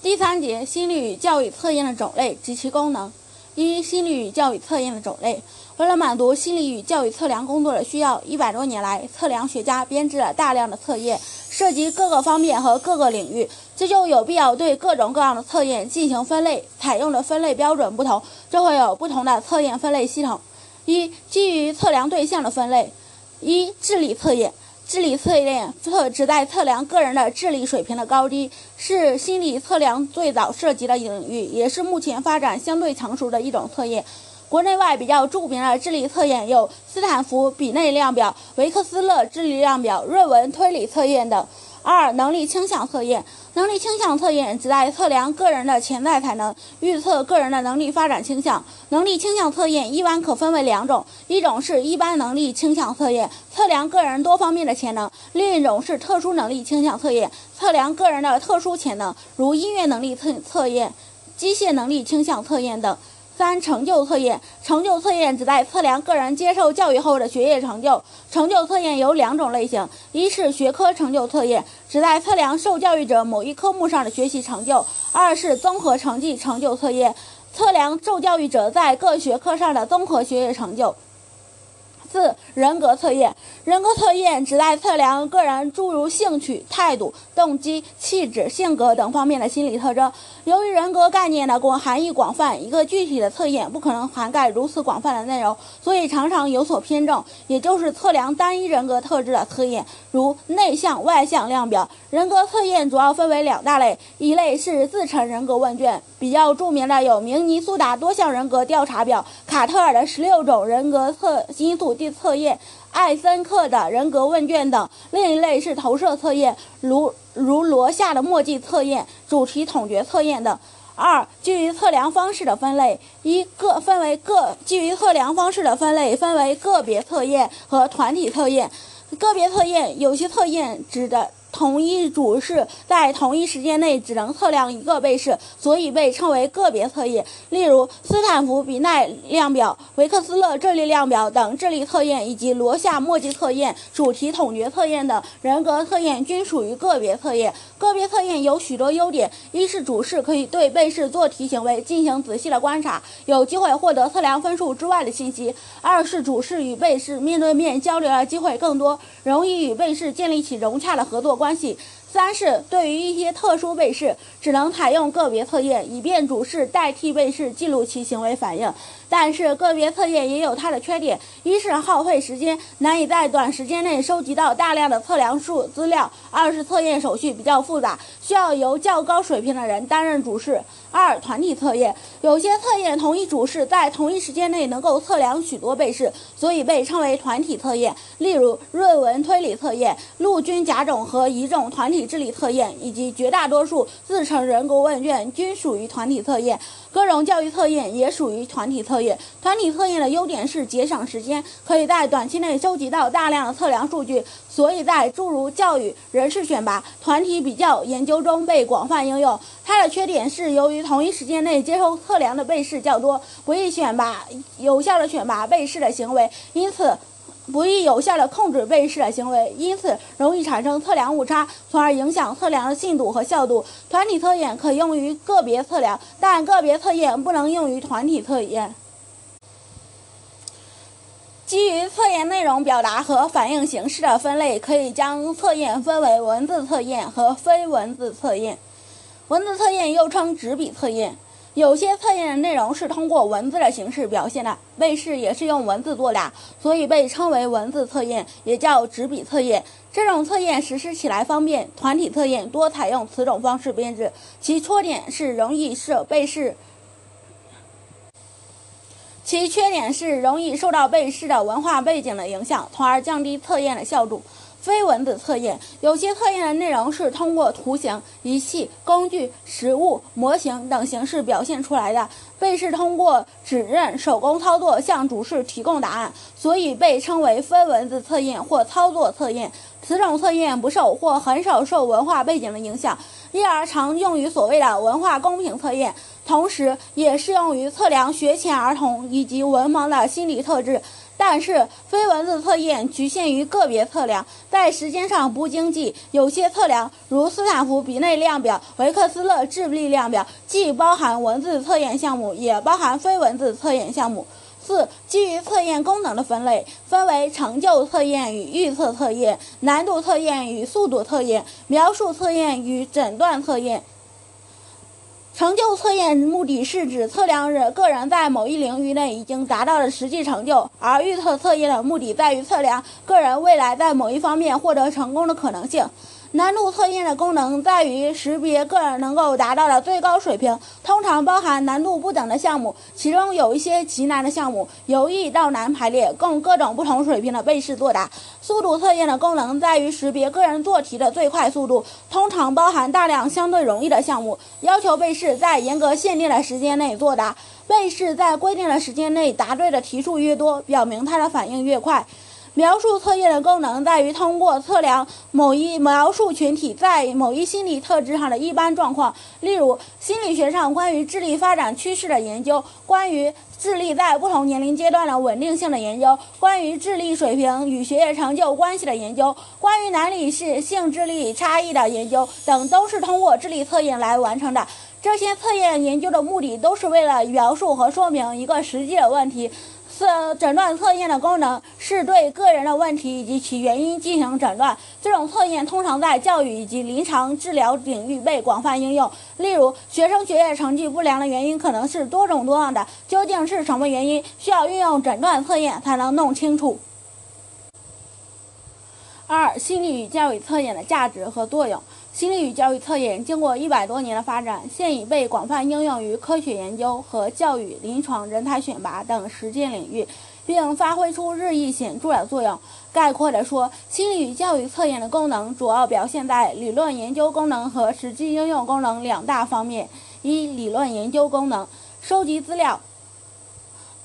第三节，心理与教育测验的种类及其功能。一、心理与教育测验的种类。为了满足心理与教育测量工作的需要，一百多年来，测量学家编制了大量的测验，涉及各个方面和各个领域，这就有必要对各种各样的测验进行分类。采用的分类标准不同，就会有不同的测验分类系统。一、基于测量对象的分类。一、智力测验。智力测验测旨在测量个人的智力水平的高低，是心理测量最早涉及的领域，也是目前发展相对成熟的一种测验。国内外比较著名的智力测验有斯坦福比内量表、维克斯勒智力量表、瑞文推理测验等。二、能力倾向测验。能力倾向测验旨在测量个人的潜在才能，预测个人的能力发展倾向。能力倾向测验一般可分为两种，一种是一般能力倾向测验，测量个人多方面的潜能；另一种是特殊能力倾向测验，测量个人的特殊潜能，如音乐能力测测验、机械能力倾向测验等。三、成就测验。成就测验旨在测量个人接受教育后的学业成就。成就测验有两种类型：一是学科成就测验，旨在测量受教育者某一科目上的学习成就；二是综合成绩成就测验，测量受教育者在各学科上的综合学业成就。四、人格测验。人格测验旨在测量个人诸如兴趣、态度、动机、气质、性格等方面的心理特征。由于人格概念的广含义广泛，一个具体的测验不可能涵盖如此广泛的内容，所以常常有所偏重，也就是测量单一人格特质的测验，如内向、外向量表。人格测验主要分为两大类，一类是自成人格问卷，比较著名的有明尼苏达多项人格调查表、卡特尔的十六种人格测因素。测验、艾森克的人格问卷等；另一类是投射测验，如如罗夏的墨迹测验、主题统觉测验等。二、基于测量方式的分类，一个分为个基于测量方式的分类分为个别测验和团体测验。个别测验有些测验指的。同一主试在同一时间内只能测量一个被试，所以被称为个别测验。例如，斯坦福比奈量表、维克斯勒智力量表等智力测验，以及罗夏墨迹测验、主题统觉测验等人格测验均属于个别测验。个别测验有许多优点：一是主试可以对被试做题行为进行仔细的观察，有机会获得测量分数之外的信息；二是主试与被试面对面交流的机会更多，容易与被试建立起融洽的合作。关系。三是对于一些特殊被试，只能采用个别测验，以便主试代替被试记录其行为反应。但是个别测验也有它的缺点：一是耗费时间，难以在短时间内收集到大量的测量数资料；二是测验手续比较复杂，需要由较高水平的人担任主试。二、团体测验，有些测验同一主试在同一时间内能够测量许多被试，所以被称为团体测验。例如，论文推理测验、陆军甲种和乙种团体智力测验，以及绝大多数自成人格问卷均属于团体测验。各种教育测验也属于团体测验。团体测验的优点是节省时间，可以在短期内收集到大量的测量数据，所以在诸如教育、人事选拔、团体比较研究中被广泛应用。它的缺点是由于同一时间内接受测量的被试较多，不易选拔有效的选拔被试的行为，因此。不易有效地控制被试的行为，因此容易产生测量误差，从而影响测量的信度和效度。团体测验可用于个别测量，但个别测验不能用于团体测验。基于测验内容表达和反应形式的分类，可以将测验分为文字测验和非文字测验。文字测验又称纸笔测验。有些测验的内容是通过文字的形式表现的，被试也是用文字做的，所以被称为文字测验，也叫纸笔测验。这种测验实施起来方便。团体测验多采用此种方式编制，其缺点是容易受被试，其缺点是容易受到被试的文化背景的影响，从而降低测验的效度。非文字测验，有些测验的内容是通过图形、仪器、工具、实物、模型等形式表现出来的，被试通过指认、手工操作向主试提供答案，所以被称为非文字测验或操作测验。此种测验不受或很少受文化背景的影响，因而常用于所谓的文化公平测验，同时也适用于测量学前儿童以及文盲的心理特质。但是非文字测验局限于个别测量，在时间上不经济。有些测量，如斯坦福比内量表、维克斯勒智力量表，既包含文字测验项目，也包含非文字测验项目。四、基于测验功能的分类，分为成就测验与预测测验、难度测验与速度测验、描述测验与诊断测验。成就测验目的是指测量人个人在某一领域内已经达到的实际成就，而预测测验的目的在于测量个人未来在某一方面获得成功的可能性。难度测验的功能在于识别个人能够达到的最高水平，通常包含难度不等的项目，其中有一些极难的项目由易到难排列，供各种不同水平的被试作答。速度测验的功能在于识别个人做题的最快速度，通常包含大量相对容易的项目，要求被试在严格限定的时间内作答。被试在规定的时间内答对的题数越多，表明他的反应越快。描述测验的功能在于通过测量某一描述群体在某一心理特质上的一般状况，例如心理学上关于智力发展趋势的研究，关于智力在不同年龄阶段的稳定性的研究，关于智力水平与学业成就关系的研究，关于男女性性智力差异的研究等，都是通过智力测验来完成的。这些测验研究的目的都是为了描述和说明一个实际的问题。诊断测验的功能是对个人的问题以及其原因进行诊断。这种测验通常在教育以及临床治疗领域被广泛应用。例如，学生学业成绩不良的原因可能是多种多样的，究竟是什么原因，需要运用诊断测验才能弄清楚。二、心理与教育测验的价值和作用。心理与教育测验经过一百多年的发展，现已被广泛应用于科学研究和教育、临床、人才选拔等实践领域，并发挥出日益显著的作用。概括地说，心理与教育测验的功能主要表现在理论研究功能和实际应用功能两大方面。一、理论研究功能，收集资料。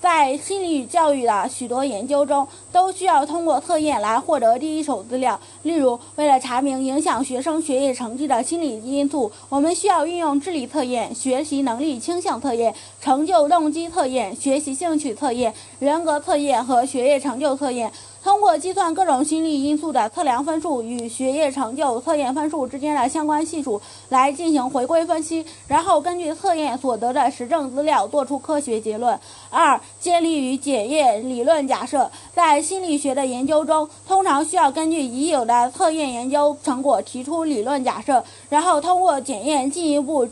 在心理与教育的许多研究中，都需要通过测验来获得第一手资料。例如，为了查明影响学生学业成绩的心理因素，我们需要运用智力测验、学习能力倾向测验、成就动机测验、学习兴趣测验、人格测验和学业成就测验。通过计算各种心理因素的测量分数与学业成就测验分数之间的相关系数来进行回归分析，然后根据测验所得的实证资料做出科学结论。二、建立与检验理论假设。在心理学的研究中，通常需要根据已有的测验研究成果提出理论假设，然后通过检验进一步。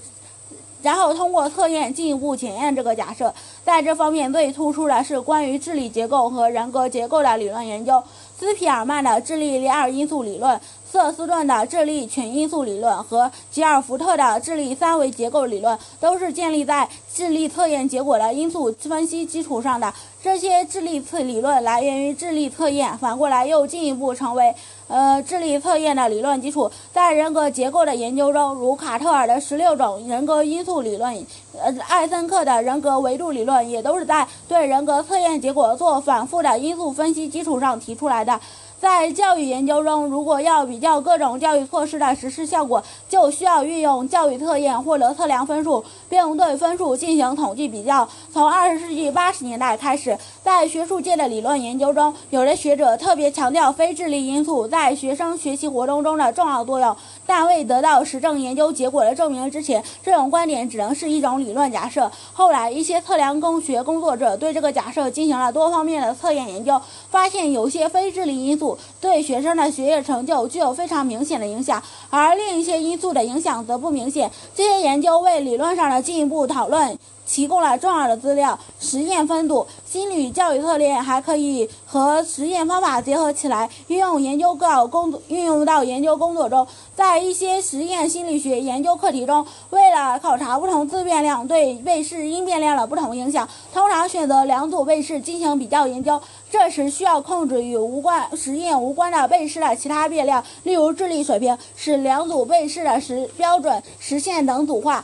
然后通过测验进一步检验这个假设，在这方面最突出的是关于智力结构和人格结构的理论研究。斯皮尔曼的智力二因素理论、瑟斯顿的智力群因素理论和吉尔福特的智力三维结构理论，都是建立在智力测验结果的因素分析基础上的。这些智力测理论来源于智力测验，反过来又进一步成为。呃，智力测验的理论基础，在人格结构的研究中，如卡特尔的十六种人格因素理论，呃，艾森克的人格维度理论，也都是在对人格测验结果做反复的因素分析基础上提出来的。在教育研究中，如果要比较各种教育措施的实施效果，就需要运用教育测验获得测量分数，并对分数进行统计比较。从二十世纪八十年代开始，在学术界的理论研究中，有的学者特别强调非智力因素在学生学习活动中的重要作用。但未得到实证研究结果的证明之前，这种观点只能是一种理论假设。后来，一些测量工学工作者对这个假设进行了多方面的测验研究，发现有些非智力因素。对学生的学业成就具有非常明显的影响，而另一些因素的影响则不明显。这些研究为理论上的进一步讨论。提供了重要的资料。实验分组心理教育测验还可以和实验方法结合起来，运用研究到工作运用到研究工作中。在一些实验心理学研究课题中，为了考察不同自变量对被试因变量的不同影响，通常选择两组被试进行比较研究。这时需要控制与无关实验无关的被试的其他变量，例如智力水平，使两组被试的实标准实现等组化。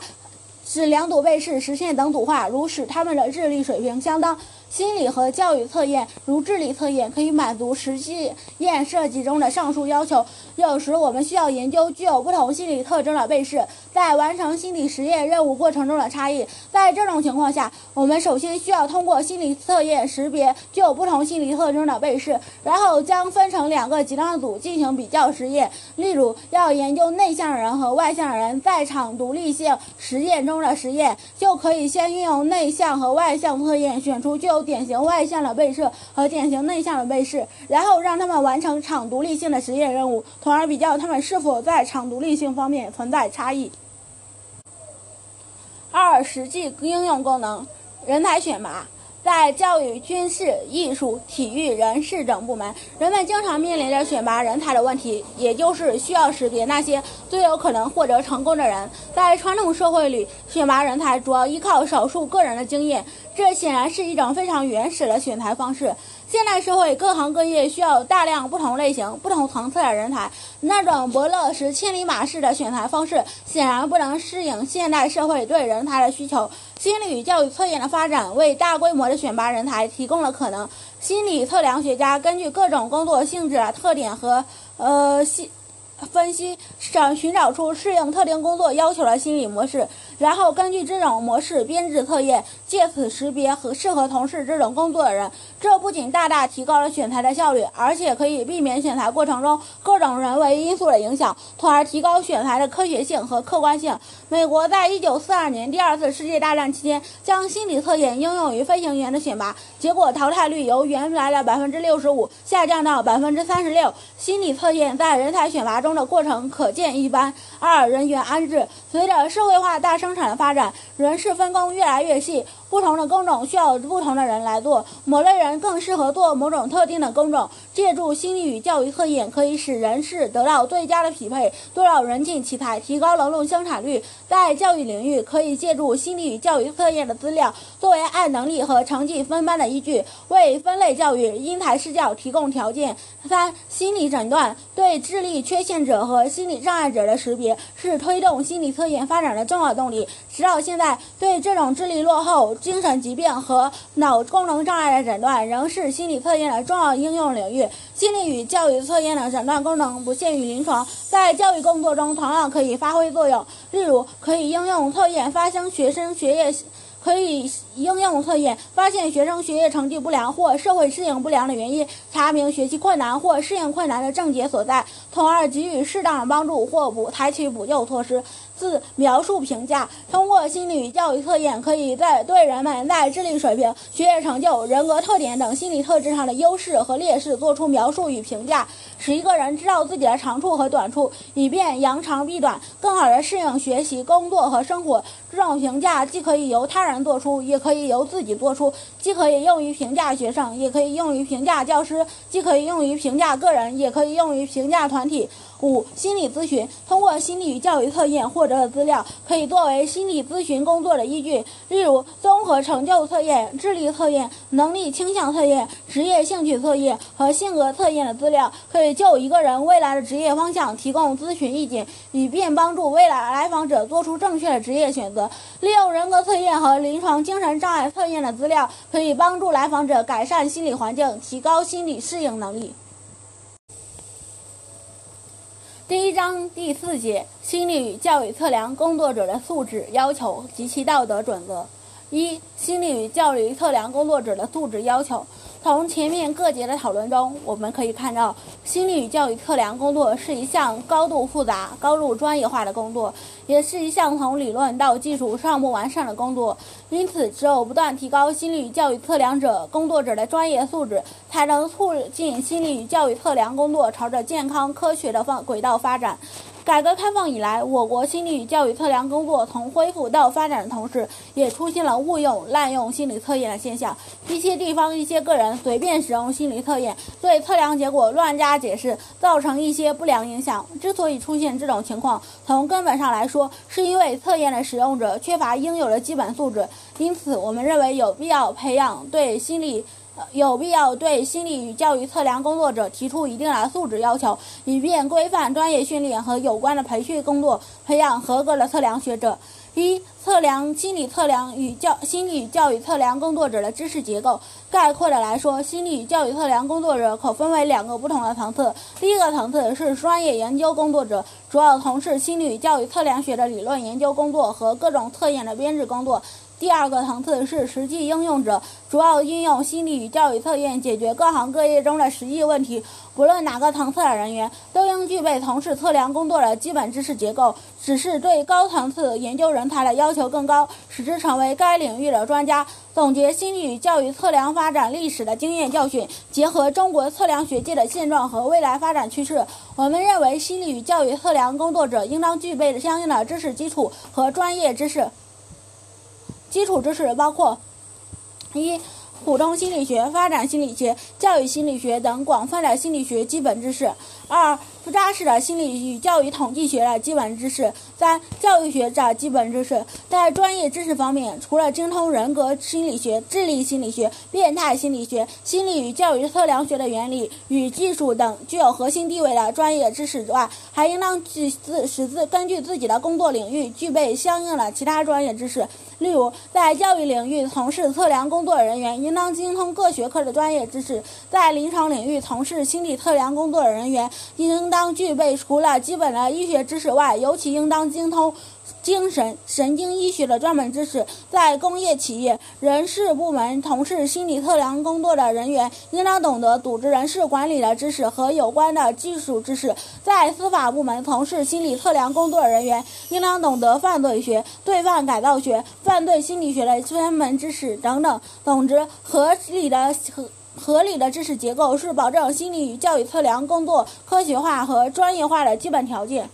使两组被试实现等组化，如使他们的智力水平相当。心理和教育测验，如智力测验，可以满足实际验设计中的上述要求。有时我们需要研究具有不同心理特征的被试在完成心理实验任务过程中的差异。在这种情况下，我们首先需要通过心理测验识别具有不同心理特征的被试，然后将分成两个极端组进行比较实验。例如，要研究内向人和外向人在场独立性实验中的实验，就可以先运用内向和外向测验，选出具有典型外向的被试和典型内向的被试，然后让他们完成场独立性的实验任务，从而比较他们是否在场独立性方面存在差异。二、实际应用功能，人才选拔。在教育、军事、艺术、体育、人事等部门，人们经常面临着选拔人才的问题，也就是需要识别那些最有可能获得成功的人。在传统社会里，选拔人才主要依靠少数个人的经验，这显然是一种非常原始的选材方式。现代社会各行各业需要大量不同类型、不同层次的人才，那种伯乐识千里马式的选材方式显然不能适应现代社会对人才的需求。心理与教育测验的发展为大规模的选拔人才提供了可能。心理测量学家根据各种工作性质特点和呃细。分析找寻找出适应特定工作要求的心理模式，然后根据这种模式编制测验，借此识别和适合从事这种工作的人。这不仅大大提高了选材的效率，而且可以避免选材过程中各种人为因素的影响，从而提高选材的科学性和客观性。美国在一九四二年第二次世界大战期间，将心理测验应用于飞行员的选拔，结果淘汰率由原来的百分之六十五下降到百分之三十六。心理测验在人才选拔中的过程可见一斑。二、人员安置，随着社会化大生产的发展，人事分工越来越细。不同的工种需要不同的人来做，某类人更适合做某种特定的工种。借助心理与教育测验，可以使人事得到最佳的匹配，多扰人尽其才，提高劳动生产率。在教育领域，可以借助心理与教育测验的资料，作为按能力和成绩分班的依据，为分类教育、因材施教提供条件。三、心理诊断对智力缺陷者和心理障碍者的识别，是推动心理测验发展的重要动力。直到现在，对这种智力落后。精神疾病和脑功能障碍的诊断仍是心理测验的重要应用领域。心理与教育测验的诊断功能不限于临床，在教育工作中同样可以发挥作用。例如，可以应用测验发生学生学业。可以应用测验发现学生学业成绩不良或社会适应不良的原因，查明学习困难或适应困难的症结所在，从而给予适当帮助或补采取补救措施。四、描述评价通过心理教育测验，可以在对人们在智力水平、学业成就、人格特点等心理特质上的优势和劣势做出描述与评价，使一个人知道自己的长处和短处，以便扬长避短，更好地适应学习、工作和生活。这种评价既可以由他人做出，也可以由自己做出；既可以用于评价学生，也可以用于评价教师；既可以用于评价个人，也可以用于评价团体。五、心理咨询通过心理教育测验获得的资料，可以作为心理咨询工作的依据。例如，综合成就测验、智力测验、能力倾向测验、职业兴趣测验和性格测验的资料，可以就一个人未来的职业方向提供咨询意见，以便帮助未来来访者做出正确的职业选择。利用人格测验和临床精神障碍测验的资料，可以帮助来访者改善心理环境，提高心理适应能力。第一章第四节：心理与教育测量工作者的素质要求及其道德准则。一、心理与教育测量工作者的素质要求。从前面各节的讨论中，我们可以看到，心理与教育测量工作是一项高度复杂、高度专业化的工作，也是一项从理论到技术尚不完善的工作。因此，只有不断提高心理与教育测量者工作者的专业素质，才能促进心理与教育测量工作朝着健康科学的方轨道发展。改革开放以来，我国心理教育测量工作从恢复到发展的同时，也出现了误用、滥用心理测验的现象。一些地方、一些个人随便使用心理测验，对测量结果乱加解释，造成一些不良影响。之所以出现这种情况，从根本上来说，是因为测验的使用者缺乏应有的基本素质。因此，我们认为有必要培养对心理。有必要对心理与教育测量工作者提出一定的素质要求，以便规范专业训练和有关的培训工作，培养合格的测量学者。一、测量心理测量与教心理教育测量工作者的知识结构。概括的来说，心理教育测量工作者可分为两个不同的层次。第一个层次是专业研究工作者，主要从事心理教育测量学的理论研究工作和各种测验的编制工作。第二个层次是实际应用者，主要应用心理与教育测验解决各行各业中的实际问题。不论哪个层次的人员，都应具备从事测量工作的基本知识结构，只是对高层次研究人才的要求更高，使之成为该领域的专家。总结心理与教育测量发展历史的经验教训，结合中国测量学界的现状和未来发展趋势，我们认为心理与教育测量工作者应当具备相应的知识基础和专业知识。基础知识包括：一、普通心理学、发展心理学、教育心理学等广泛的心理学基本知识；二、不扎实的心理与教育统计学的基本知识；三、教育学的基本知识。在专业知识方面，除了精通人格心理学、智力心理学、变态心理学、心理与教育测量学的原理与技术等具有核心地位的专业知识之外，还应当自自使自根据自己的工作领域具备相应的其他专业知识。例如，在教育领域从事测量工作人员，应当精通各学科的专业知识；在临床领域从事心理测量工作的人员，应当具备除了基本的医学知识外，尤其应当精通。精神神经医学的专门知识，在工业企业人事部门从事心理测量工作的人员，应当懂得组织人事管理的知识和有关的技术知识；在司法部门从事心理测量工作的人员，应当懂得犯罪学、罪犯改造学、犯罪心理学的专门知识等等。总之，合理的合合理的知识结构是保证心理与教育测量工作科学化和专业化的基本条件。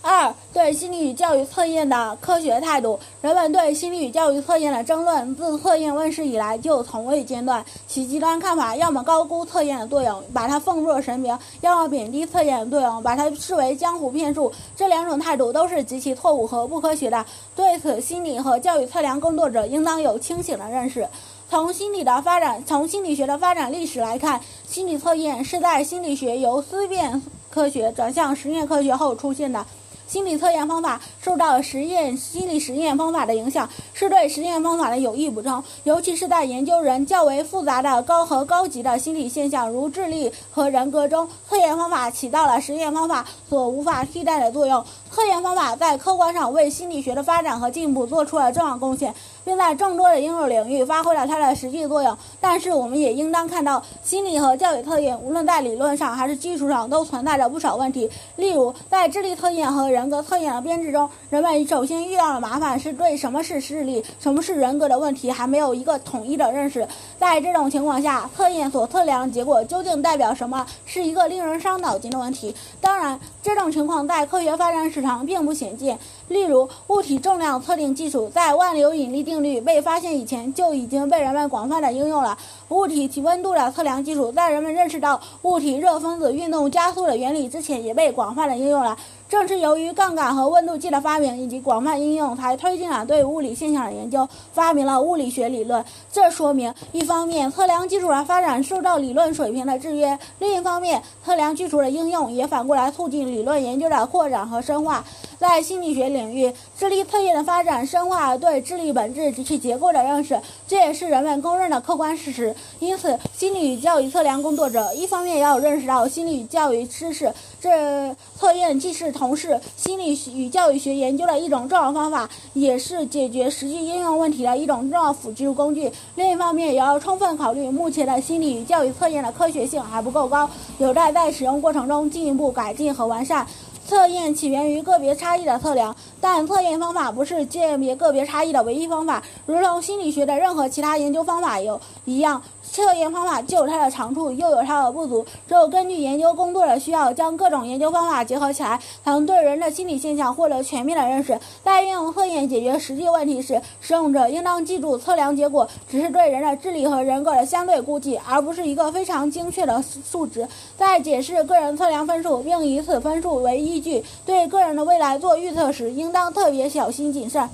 二、对心理与教育测验的科学态度。人们对心理与教育测验的争论自测验问世以来就从未间断。其极端看法要么高估测验的作用，把它奉若神明；要么贬低测验的作用，把它视为江湖骗术。这两种态度都是极其错误和不科学的。对此，心理和教育测量工作者应当有清醒的认识。从心理的发展，从心理学的发展历史来看，心理测验是在心理学由思辨科学转向实验科学后出现的。心理测验方法受到实验心理实验方法的影响，是对实验方法的有益补充，尤其是在研究人较为复杂的高和高级的心理现象，如智力和人格中，测验方法起到了实验方法所无法替代的作用。测验方法在客观上为心理学的发展和进步做出了重要贡献，并在众多的应用领域发挥了它的实际作用。但是，我们也应当看到，心理和教育测验无论在理论上还是技术上都存在着不少问题。例如，在智力测验和人格测验的编制中，人们首先遇到的麻烦是对什么是智力、什么是人格的问题还没有一个统一的认识。在这种情况下，测验所测量的结果究竟代表什么，是一个令人伤脑筋的问题。当然，这种情况在科学发展史上并不鲜见。例如，物体重量测定技术在万有引力定律被发现以前就已经被人们广泛的应用了。物体体温度的测量技术在人们认识到物体热分子运动加速的原理之前也被广泛的应用了。正是由于杠杆和温度计的发明以及广泛应用，才推进了对物理现象的研究，发明了物理学理论。这说明，一方面测量技术的发展受到理论水平的制约；另一方面，测量技术的应用也反过来促进理论研究的扩展和深化。在心理学领域，智力测验的发展深化对智力本质及其结构的认识，这也是人们公认的客观事实。因此，心理与教育测量工作者一方面要认识到心理与教育知识，这测验既是从事心理与教育学研究的一种重要方法，也是解决实际应用问题的一种重要辅助工具。另一方面，也要充分考虑目前的心理与教育测验的科学性还不够高，有待在使用过程中进一步改进和完善。测验起源于个别差异的测量，但测验方法不是鉴别个别差异的唯一方法。如同心理学的任何其他研究方法有一样，测验方法既有它的长处，又有它的不足。只有根据研究工作的需要，将各种研究方法结合起来，才能对人的心理现象获得全面的认识。在运用测验解决实际问题时，使用者应当记住，测量结果只是对人的智力和人格的相对估计，而不是一个非常精确的数值。在解释个人测量分数，并以此分数为依。据对个人的未来做预测时，应当特别小心谨慎。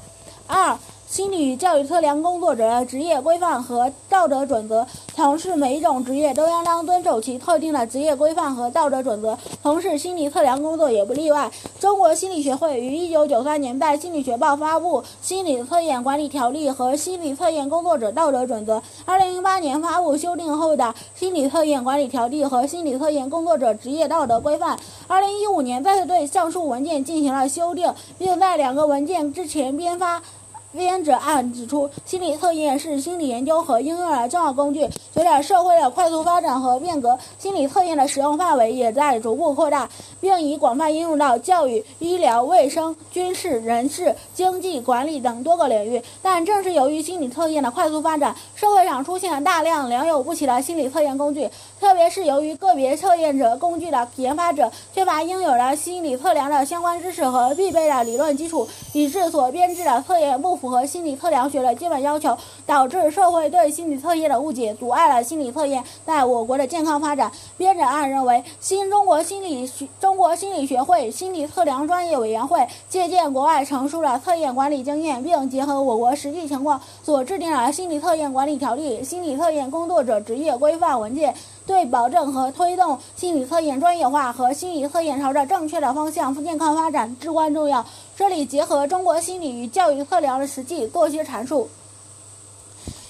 二、心理与教育测量工作者的职业规范和道德准则。从事每一种职业都应当遵守其特定的职业规范和道德准则，从事心理测量工作也不例外。中国心理学会于1993年在《心理学报》发布《心理测验管理条例》和《心理测验工作者道德准则》，2008年发布修订后的《心理测验管理条例》和《心理测验工作者职业道德规范》，2015年再次对上述文件进行了修订，并在两个文件之前编发。编者案指出，心理测验是心理研究和应用的重要工具。随着社会的快速发展和变革，心理测验的使用范围也在逐步扩大，并已广泛应用到教育、医疗卫生、军事、人事、经济管理等多个领域。但正是由于心理测验的快速发展，社会上出现了大量良莠不齐的心理测验工具。特别是由于个别测验者工具的研发者缺乏应有的心理测量的相关知识和必备的理论基础，以致所编制的测验不符合心理测量学的基本要求，导致社会对心理测验的误解，阻碍了心理测验在我国的健康发展。编者案认为，新中国心理学中国心理学会心理测量专业委员会借鉴国外成熟的测验管理经验，并结合我国实际情况，所制定了心理测验管理条例、心理测验工作者职业规范文件。对保证和推动心理测验专业化和心理测验朝着正确的方向健康发展至关重要。这里结合中国心理与教育测量的实际做些阐述：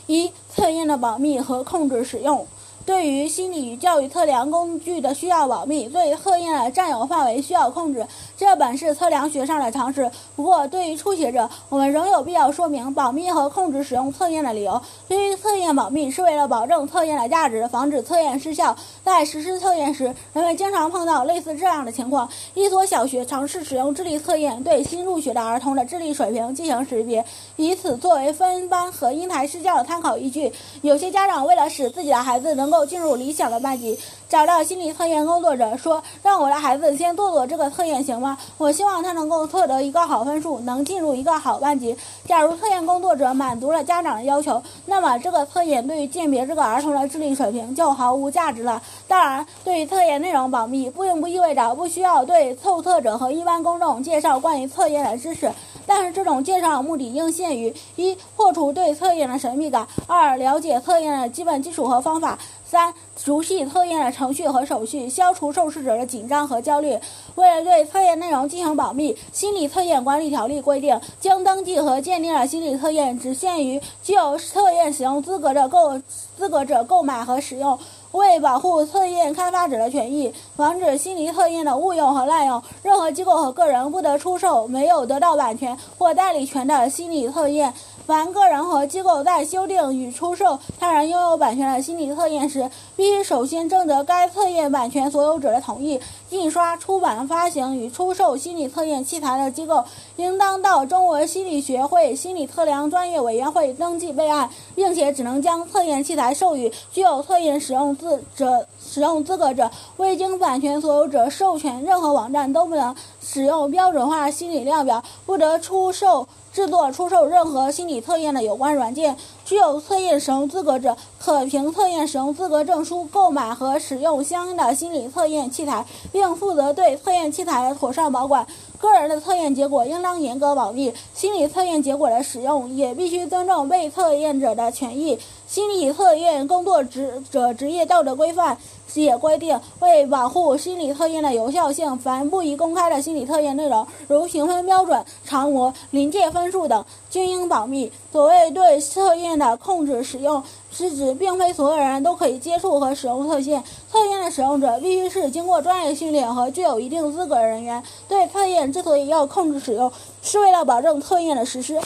一、测验的保密和控制使用。对于心理与教育测量工具的需要保密，对测验的占有范围需要控制，这本是测量学上的常识。不过，对于初学者，我们仍有必要说明保密和控制使用测验的理由。对于测验保密，是为了保证测验的价值，防止测验失效。在实施测验时，人们经常碰到类似这样的情况：一所小学尝试使用智力测验对新入学的儿童的智力水平进行识别，以此作为分班和因材施教的参考依据。有些家长为了使自己的孩子能够进入理想的班级，找到心理测验工作者说：“让我的孩子先做做这个测验行吗？我希望他能够获得一个好分数，能进入一个好班级。”假如测验工作者满足了家长的要求，那么这个测验对于鉴别这个儿童的智力水平就毫无价值了。当然，对于测验内容保密，并不意味着不需要对凑测者和一般公众介绍关于测验的知识。但是，这种介绍的目的应限于：一、破除对测验的神秘感；二、了解测验的基本基础和方法；三、熟悉测验的程序和手续，消除受试者的紧张和焦虑。为了对测验内容进行保密，《心理测验管理条例》规定，经登记和鉴定的心理测验只限于具有测验使用资格的购资格者购买和使用。为保护测验开发者的权益，防止心理测验的误用和滥用，任何机构和个人不得出售没有得到版权或代理权的心理测验。凡个人和机构在修订与出售他人拥有版权的心理测验时，必须首先征得该测验版权所有者的同意。印刷、出版、发行与出售心理测验器材的机构，应当到中国心理学会心理测量专业委员会登记备案，并且只能将测验器材授予具有测验使用资者使用资格者。未经版权所有者授权，任何网站都不能使用标准化心理量表，不得出售。制作、出售任何心理测验的有关软件，具有测验使用资格者，可凭测验使用资格证书购买和使用相应的心理测验器材，并负责对测验器材妥善保管。个人的测验结果应当严格保密，心理测验结果的使用也必须尊重被测验者的权益。心理测验工作职者职业道德规范。也规定，为保护心理测验的有效性，凡不宜公开的心理测验内容，如评分标准、常模、临界分数等，均应保密。所谓对测验的控制使用，是指并非所有人都可以接触和使用测验。测验的使用者必须是经过专业训练和具有一定资格的人员。对测验之所以要控制使用，是为了保证测验的实施。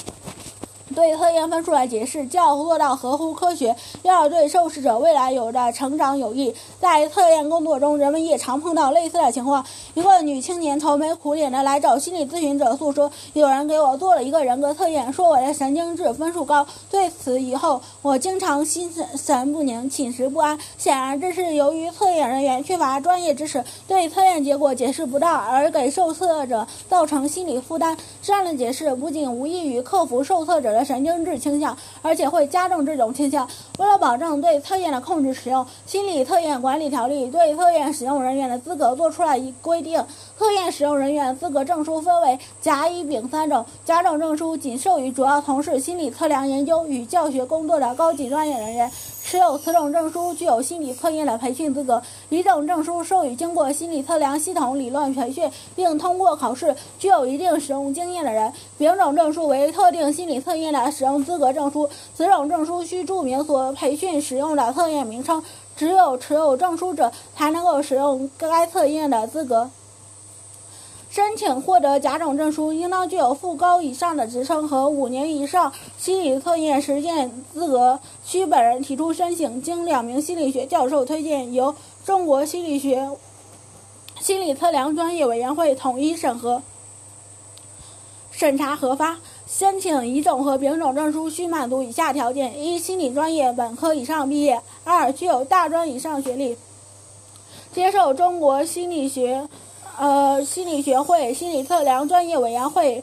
对测验分数的解释，就要做到合乎科学，又要对受试者未来有着成长有益。在测验工作中，人们也常碰到类似的情况：一个女青年愁眉苦脸的来找心理咨询者诉说，有人给我做了一个人格测验，说我的神经质分数高。对此以后，我经常心神不宁，寝食不安。显然，这是由于测验人员缺乏专业知识，对测验结果解释不当，而给受测者造成心理负担。这样的解释不仅无益于克服受测者的。神经质倾向，而且会加重这种倾向。为了保证对测验的控制使用，《心理测验管理条例》对测验使用人员的资格做出了一规定：测验使用人员资格证书分为甲、乙、丙三种。甲种证书仅授予主要从事心理测量研究与教学工作的高级专业人员。持有此种证书具有心理测验的培训资格。乙种证书授予经过心理测量系统理论培训并通过考试、具有一定使用经验的人。丙种证书为特定心理测验的使用资格证书。此种证书需注明所培训使用的测验名称。只有持有证书者才能够使用该测验的资格。申请获得甲种证书，应当具有副高以上的职称和五年以上心理测验实践资格，需本人提出申请，经两名心理学教授推荐，由中国心理学心理测量专业委员会统一审核、审查核发。申请乙种和丙种证书需满足以下条件：一、心理专业本科以上毕业；二、具有大专以上学历。接受中国心理学，呃，心理学会心理测量专业委员会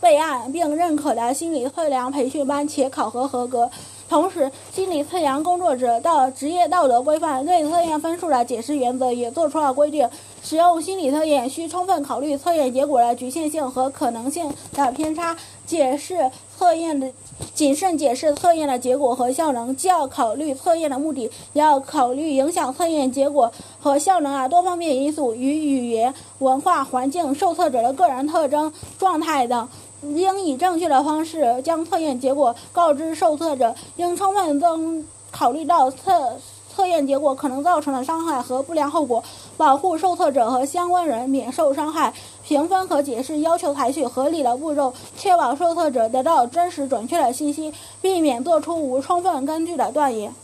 备案并认可的心理测量培训班，且考核合格。同时，心理测量工作者的职业道德规范对测验分数的解释原则也做出了规定。使用心理测验需充分考虑测验结果的局限性和可能性的偏差，解释测验的谨慎解释测验的结果和效能，既要考虑测验的目的，也要考虑影响测验结果和效能的多方面因素，与语言、文化环境、受测者的个人特征、状态等。应以正确的方式将测验结果告知受测者，应充分增考虑到测测验结果可能造成的伤害和不良后果，保护受测者和相关人免受伤害。评分和解释要求采取合理的步骤，确保受测者得到真实准确的信息，避免做出无充分根据的断言。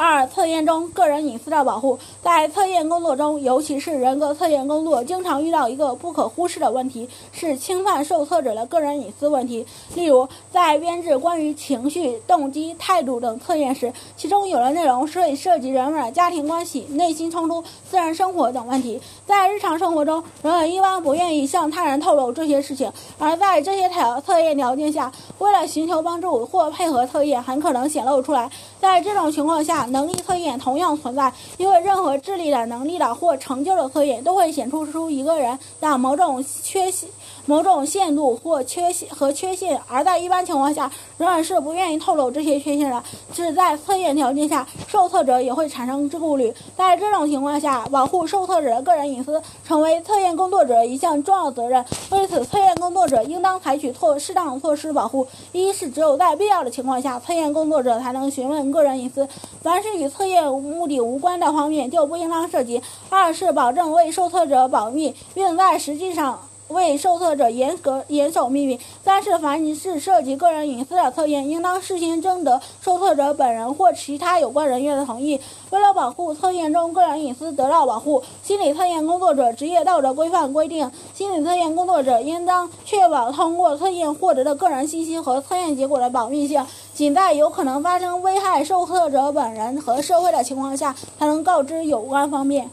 二、测验中个人隐私的保护，在测验工作中，尤其是人格测验工作，经常遇到一个不可忽视的问题，是侵犯受测者的个人隐私问题。例如，在编制关于情绪、动机、态度等测验时，其中有的内容会涉及人们的家庭关系、内心冲突、私人生活等问题。在日常生活中，人们一般不愿意向他人透露这些事情，而在这些条测验条件下，为了寻求帮助或配合测验，很可能显露出来。在这种情况下，能力测验同样存在，因为任何智力的能力的或成就的测验都会显示出一个人的某种缺陷、某种限度或缺陷和缺陷，而在一般情况下，仍然是不愿意透露这些缺陷的。是在测验条件下，受测者也会产生之顾虑。在这种情况下，保护受测者的个人隐私成为测验工作者一项重要责任。为此，测验工作者应当采取措适当措施保护。一是只有在必要的情况下，测验工作者才能询问个人隐私。凡是与测验目的无关的方面就不应当涉及。二是保证为受测者保密，并在实际上。为受测者严格严守秘密。三是凡是涉及个人隐私的测验，应当事先征得受测者本人或其他有关人员的同意。为了保护测验中个人隐私得到保护，心理测验工作者职业道德规范规定，心理测验工作者应当确保通过测验获得的个人信息和测验结果的保密性，仅在有可能发生危害受测者本人和社会的情况下，才能告知有关方面。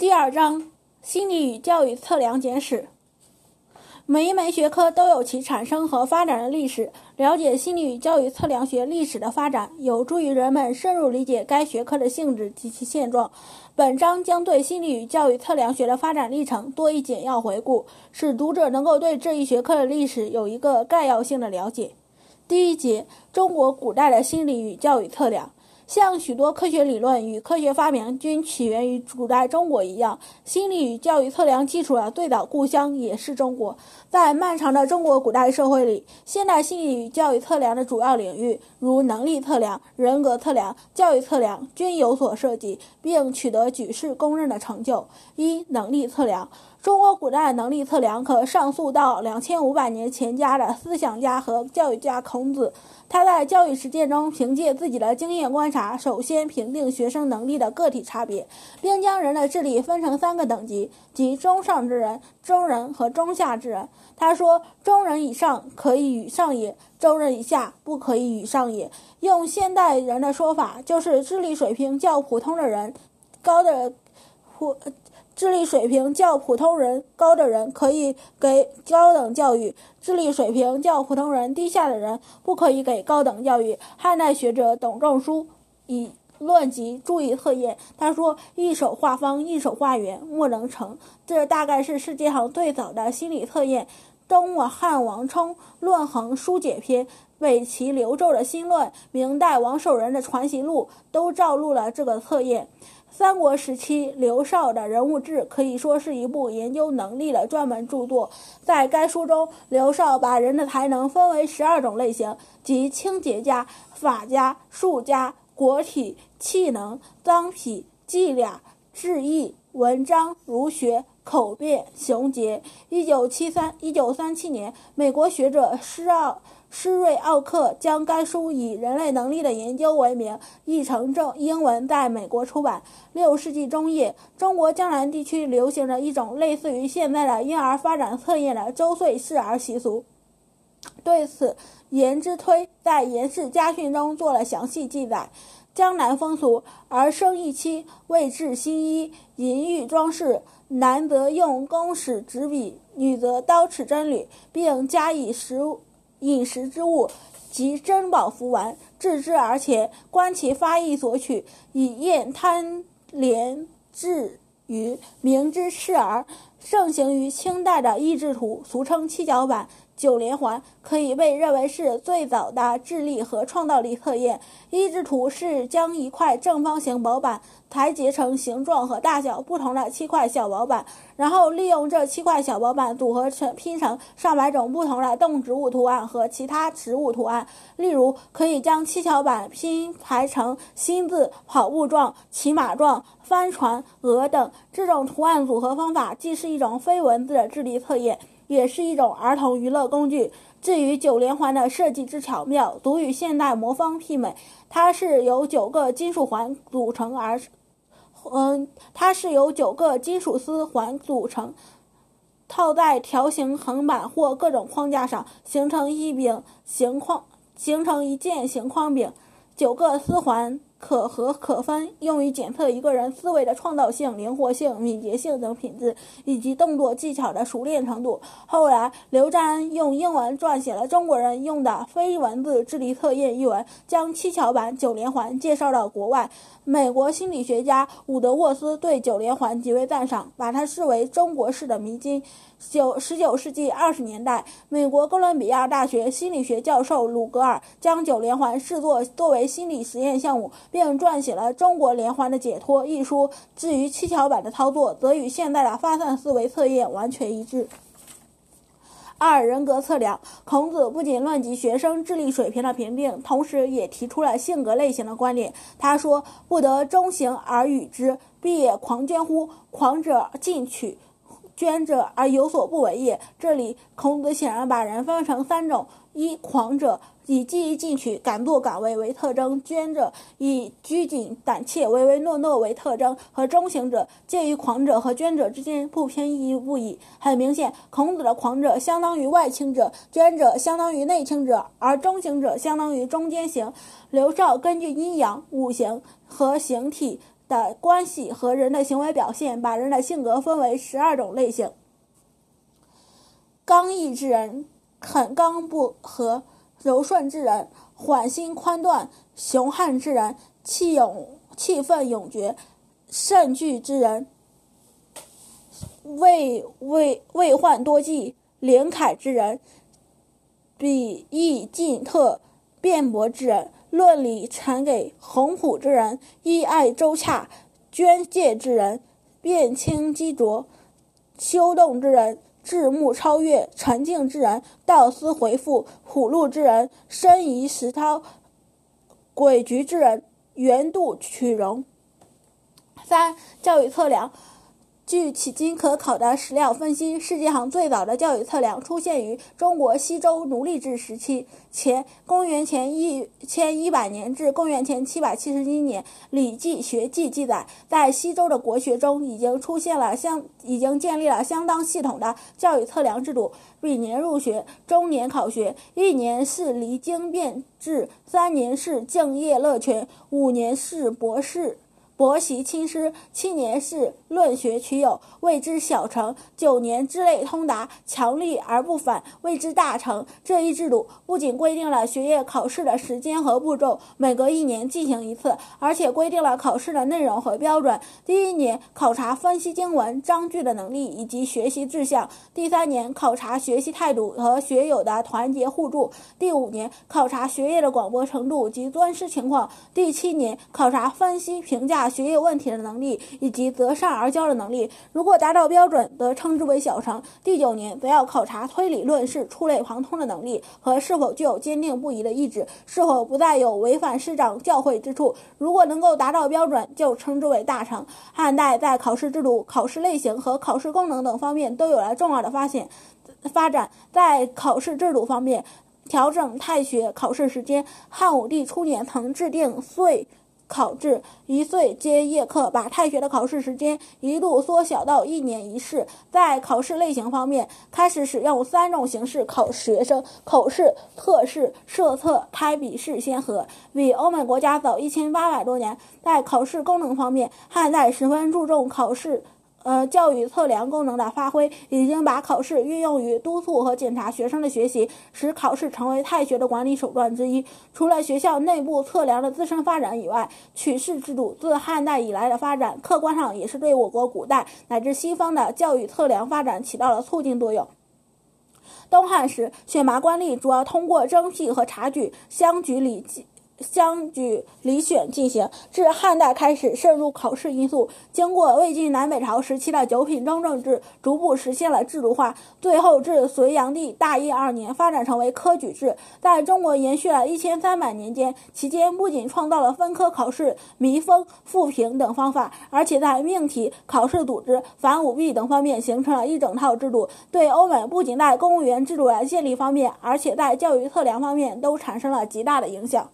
第二章心理与教育测量简史。每一门学科都有其产生和发展的历史，了解心理与教育测量学历史的发展，有助于人们深入理解该学科的性质及其现状。本章将对心理与教育测量学的发展历程多一简要回顾，使读者能够对这一学科的历史有一个概要性的了解。第一节：中国古代的心理与教育测量。像许多科学理论与科学发明均起源于古代中国一样，心理与教育测量基础的最早故乡也是中国。在漫长的中国古代社会里，现代心理与教育测量的主要领域，如能力测量、人格测量、教育测量，均有所涉及，并取得举世公认的成就。一、能力测量。中国古代能力测量可上溯到两千五百年前家的思想家和教育家孔子。他在教育实践中，凭借自己的经验观察，首先评定学生能力的个体差别，并将人的智力分成三个等级，即中上之人、中人和中下之人。他说：“中人以上可以与上也，中人以下不可以与上也。”用现代人的说法，就是智力水平较普通的人高的或。智力水平较普通人高的人可以给高等教育，智力水平较普通人低下的人不可以给高等教育。汉代学者董仲舒以论及注意测验，他说：“一手画方，一手画圆，莫能成。”这大概是世界上最早的心理测验。东汉王充《论衡·疏解篇》，北齐刘胄的新论，明代王守仁的传习录都照录了这个测验。三国时期，刘少的人物志可以说是一部研究能力的专门著作。在该书中，刘少把人的才能分为十二种类型，即清洁家、法家、术家、国体、气能、脏痞、伎俩、智义、文章、儒学、口辩、雄杰。一九七三、一九三七年，美国学者施奥。施瑞奥克将该书以“人类能力的研究”为名，译成正英文，在美国出版。六世纪中叶，中国江南地区流行着一种类似于现在的婴儿发展测验的周岁试儿习俗。对此，颜之推在《颜氏家训》中做了详细记载。江南风俗，而生一妻，为制新衣，银玉装饰。男则用弓矢执笔，女则刀尺针缕，并加以食饮食之物及珍宝服玩，置之而前，观其发意所取，以验贪廉至于明之视而盛行于清代的异制图，俗称七角板。九连环可以被认为是最早的智力和创造力测验。一制图是将一块正方形薄板裁截成形状和大小不同的七块小薄板，然后利用这七块小薄板组合成拼成上百种不同的动植物图案和其他植物图案。例如，可以将七巧板拼排成心字、跑步状、骑马状、帆船、鹅等。这种图案组合方法既是一种非文字的智力测验。也是一种儿童娱乐工具。至于九连环的设计之巧妙，独与现代魔方媲美。它是由九个金属环组成而，嗯，它是由九个金属丝环组成，套在条形横板或各种框架上，形成一柄形框，形成一件形框柄。九个丝环。可和可分，用于检测一个人思维的创造性、灵活性、敏捷性等品质，以及动作技巧的熟练程度。后来，刘占用英文撰写了中国人用的非文字智力测验一文，将七巧板九连环介绍到国外。美国心理学家伍德沃斯对九连环极为赞赏，把它视为中国式的迷津。九十九世纪二十年代，美国哥伦比亚大学心理学教授鲁格尔将九连环视作作为心理实验项目，并撰写了《中国连环的解脱》一书。至于七巧板的操作，则与现代的发散思维测验完全一致。二人格测量，孔子不仅论及学生智力水平的评定，同时也提出了性格类型的观点。他说：“不得中行而与之，必也狂捐乎？狂者进取。”捐者而有所不为也。这里孔子显然把人分成三种：一、狂者，以积极进取、敢作敢为为特征；捐者，以拘谨胆怯、唯唯诺诺为特征；和中行者，介于狂者和捐者之间，不偏一不倚。很明显，孔子的狂者相当于外倾者，捐者相当于内倾者，而中行者相当于中间型。刘少根据阴阳、五行和形体。的关系和人的行为表现，把人的性格分为十二种类型：刚毅之人，肯刚不和；柔顺之人，缓心宽断；雄悍之人，气勇气愤勇决；慎惧之人，畏畏畏患多计；灵凯之人，比翼尽特；辩驳之人。论理传给宏普之人，依爱周洽；捐借之人，辨清机浊；修动之人，智目超越；沉静之人，道思回复；虎路之人，深疑实涛；诡局之人，圆度取容。三、教育测量。据迄今可考的史料分析，世界上最早的教育测量出现于中国西周奴隶制时期前，公元前一千一百年至公元前七百七十一年，《礼记学记》记载，在西周的国学中已经出现了相，已经建立了相当系统的教育测量制度。每年入学，中年考学，一年是离经变制，三年是敬业乐权，五年是博士。博习亲师，七年是论学取友，谓之小成；九年之内通达，强力而不反，谓之大成。这一制度不仅规定了学业考试的时间和步骤，每隔一年进行一次，而且规定了考试的内容和标准。第一年考察分析经文章句的能力以及学习志向；第三年考察学习态度和学友的团结互助；第五年考察学业的广博程度及尊师情况；第七年考察分析评价。学业问题的能力以及择善而教的能力，如果达到标准，则称之为小成。第九年则要考察推理论事、触类旁通的能力和是否具有坚定不移的意志，是否不再有违反师长教诲之处。如果能够达到标准，就称之为大成。汉代在考试制度、考试类型和考试功能等方面都有了重要的发现发展。在考试制度方面，调整太学考试时间。汉武帝初年曾制定岁。考制，一岁皆夜课，把太学的考试时间一度缩小到一年一试。在考试类型方面，开始使用三种形式考学生：口试、特试、设测、开笔试先河，比欧美国家早一千八百多年。在考试功能方面，汉代十分注重考试。呃，教育测量功能的发挥，已经把考试运用于督促和检查学生的学习，使考试成为太学的管理手段之一。除了学校内部测量的自身发展以外，取士制度自汉代以来的发展，客观上也是对我国古代乃至西方的教育测量发展起到了促进作用。东汉时，选拔官吏主要通过征辟和察举，乡举礼。相举礼选进行，至汉代开始渗入考试因素。经过魏晋南北朝时期的九品中正制，逐步实现了制度化，最后至隋炀帝大业二年发展成为科举制，在中国延续了一千三百年间。期间不仅创造了分科考试、弥封、复评等方法，而且在命题、考试组织、反舞弊等方面形成了一整套制度。对欧美不仅在公务员制度的建立方面，而且在教育测量方面都产生了极大的影响。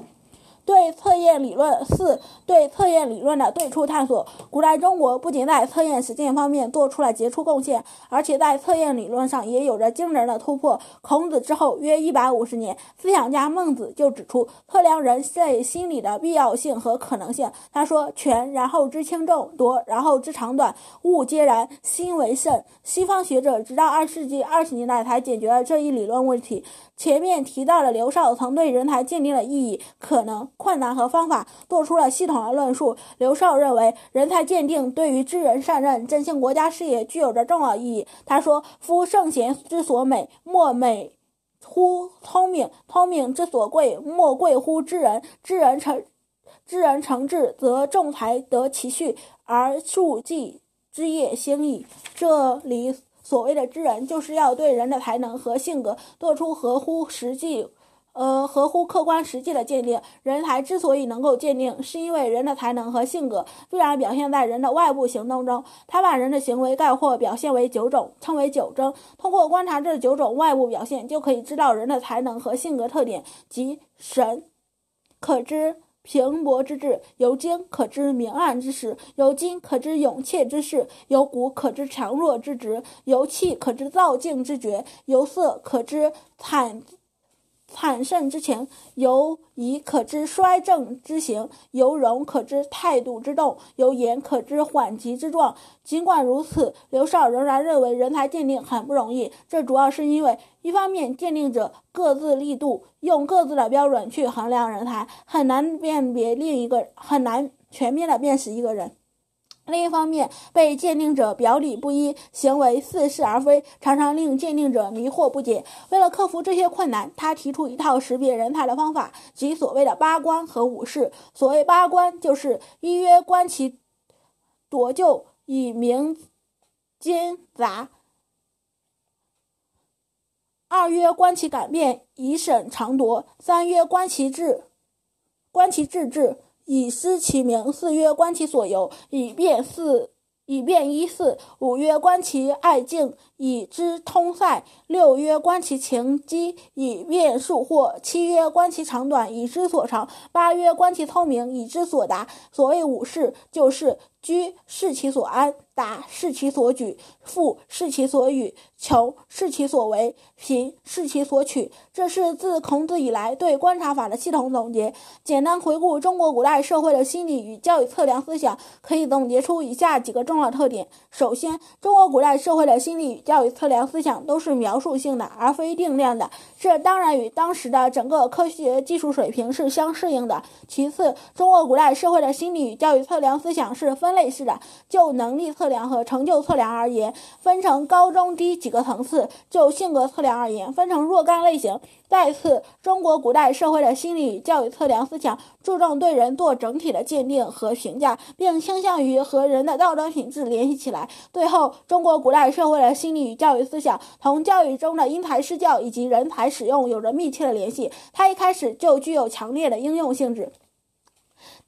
对测验理论四对测验理论的最初探索。古代中国不仅在测验实践方面做出了杰出贡献，而且在测验理论上也有着惊人的突破。孔子之后约一百五十年，思想家孟子就指出测量人类心理的必要性和可能性。他说：“权，然后知轻重；夺，然后知长短；物皆然，心为甚。”西方学者直到二世纪二十年代才解决了这一理论问题。前面提到了刘少曾对人才鉴定的意义、可能、困难和方法做出了系统的论述。刘少认为，人才鉴定对于知人善任、振兴国家事业具有着重要意义。他说：“夫圣贤之所美，莫美乎聪明；聪明之所贵，莫贵乎知人。知人成，知人成智，则众才得其序，而庶几之业兴矣。”这里。所谓的知人，就是要对人的才能和性格做出合乎实际、呃合乎客观实际的鉴定。人才之所以能够鉴定，是因为人的才能和性格必然表现在人的外部行动中。他把人的行为概括表现为九种，称为九征。通过观察这九种外部表现，就可以知道人的才能和性格特点，即神可知。平薄之志，由今可知明暗之实；由今可知勇怯之事；由古可知强弱之职；由气可知造境之绝；由色可知惨惨胜之情；由仪可知衰正之行；由容可知态度之动；由言可知缓急之状。尽管如此，刘少仍然认为人才鉴定很不容易。这主要是因为。一方面，鉴定者各自力度，用各自的标准去衡量人才，很难辨别另一个，很难全面的辨识一个人；另一方面，被鉴定者表里不一，行为似是而非，常常令鉴定者迷惑不解。为了克服这些困难，他提出一套识别人才的方法，即所谓的八观和五事。所谓八观，就是一曰观其夺就，以明奸杂。二曰观其改变，以审常夺；三曰观其志，观其志志，以失其名；四曰观其所由，以便四，以便一四；五曰观其爱敬，以知通塞；六曰观其情机，以便数惑；七曰观其长短，以知所长；八曰观其聪明，以知所达。所谓五事，就是居视其所安。答视其所举，富视其所与，穷视其所为，贫视其所取。这是自孔子以来对观察法的系统总结。简单回顾中国古代社会的心理与教育测量思想，可以总结出以下几个重要特点：首先，中国古代社会的心理与教育测量思想都是描述性的，而非定量的。这当然与当时的整个科学技术水平是相适应的。其次，中国古代社会的心理与教育测量思想是分类式的，就能力测。测量和成就测量而言，分成高中低几个层次；就性格测量而言，分成若干类型。再次，中国古代社会的心理与教育测量思想注重对人做整体的鉴定和评价，并倾向于和人的道德品质联系起来。最后，中国古代社会的心理与教育思想同教育中的因材施教以及人才使用有着密切的联系，它一开始就具有强烈的应用性质。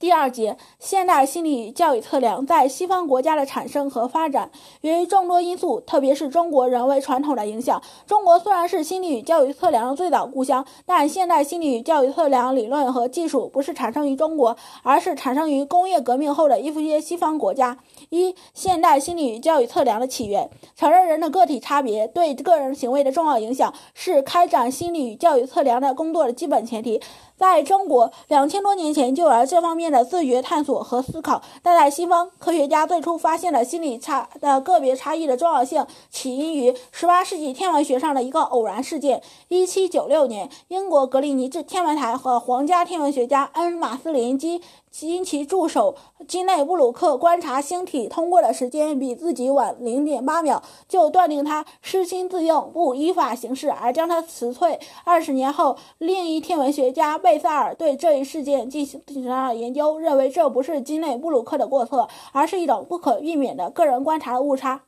第二节，现代心理与教育测量在西方国家的产生和发展，源于众多因素，特别是中国人为传统的影响。中国虽然是心理与教育测量的最早故乡，但现代心理与教育测量理论和技术不是产生于中国，而是产生于工业革命后的一些西方国家。一、现代心理与教育测量的起源，承认人的个体差别对个人行为的重要影响，是开展心理与教育测量的工作的基本前提。在中国，两千多年前就有了这方面的自觉探索和思考，但在西方，科学家最初发现了心理差的个别差异的重要性，起因于十八世纪天文学上的一个偶然事件。一七九六年，英国格林尼治天文台和皇家天文学家恩·马斯林基因其助手金内布鲁克观察星体通过的时间比自己晚零点八秒，就断定他失心自用，不依法行事，而将他辞退。二十年后，另一天文学家贝塞尔对这一事件进行进行了研究，认为这不是金内布鲁克的过错，而是一种不可避免的个人观察的误差。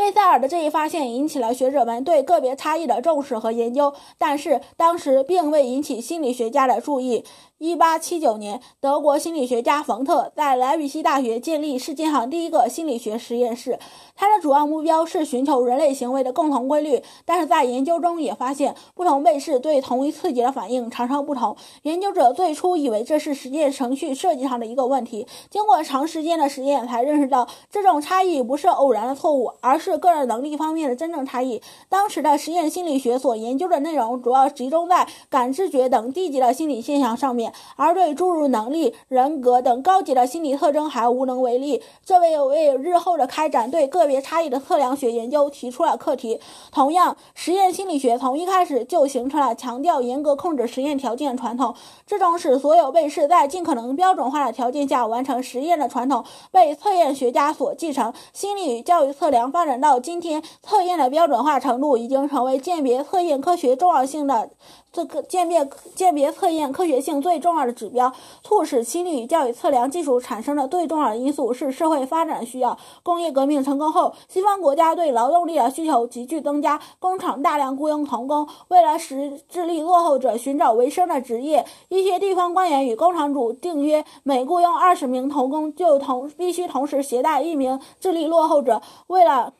贝塞尔的这一发现引起了学者们对个别差异的重视和研究，但是当时并未引起心理学家的注意。一八七九年，德国心理学家冯特在莱比锡大学建立世界上第一个心理学实验室。他的主要目标是寻求人类行为的共同规律，但是在研究中也发现，不同被试对同一刺激的反应常常不同。研究者最初以为这是实验程序设计上的一个问题，经过长时间的实验，才认识到这种差异不是偶然的错误，而是是个人能力方面的真正差异。当时的实验心理学所研究的内容主要集中在感知觉等低级的心理现象上面。而对诸如能力、人格等高级的心理特征还无能为力，这为为日后的开展对个别差异的测量学研究提出了课题。同样，实验心理学从一开始就形成了强调严格控制实验条件传统，这种使所有被试在尽可能标准化的条件下完成实验的传统被测验学家所继承。心理与教育测量发展到今天，测验的标准化程度已经成为鉴别测验科学重要性的。这个鉴别鉴别测验科学性最重要的指标，促使心理与教育测量技术产生的最重要的因素是社会发展需要。工业革命成功后，西方国家对劳动力的需求急剧增加，工厂大量雇佣童工。为了使智力落后者寻找维生的职业，一些地方官员与工厂主订约，每雇佣二十名童工就同必须同时携带一名智力落后者。为了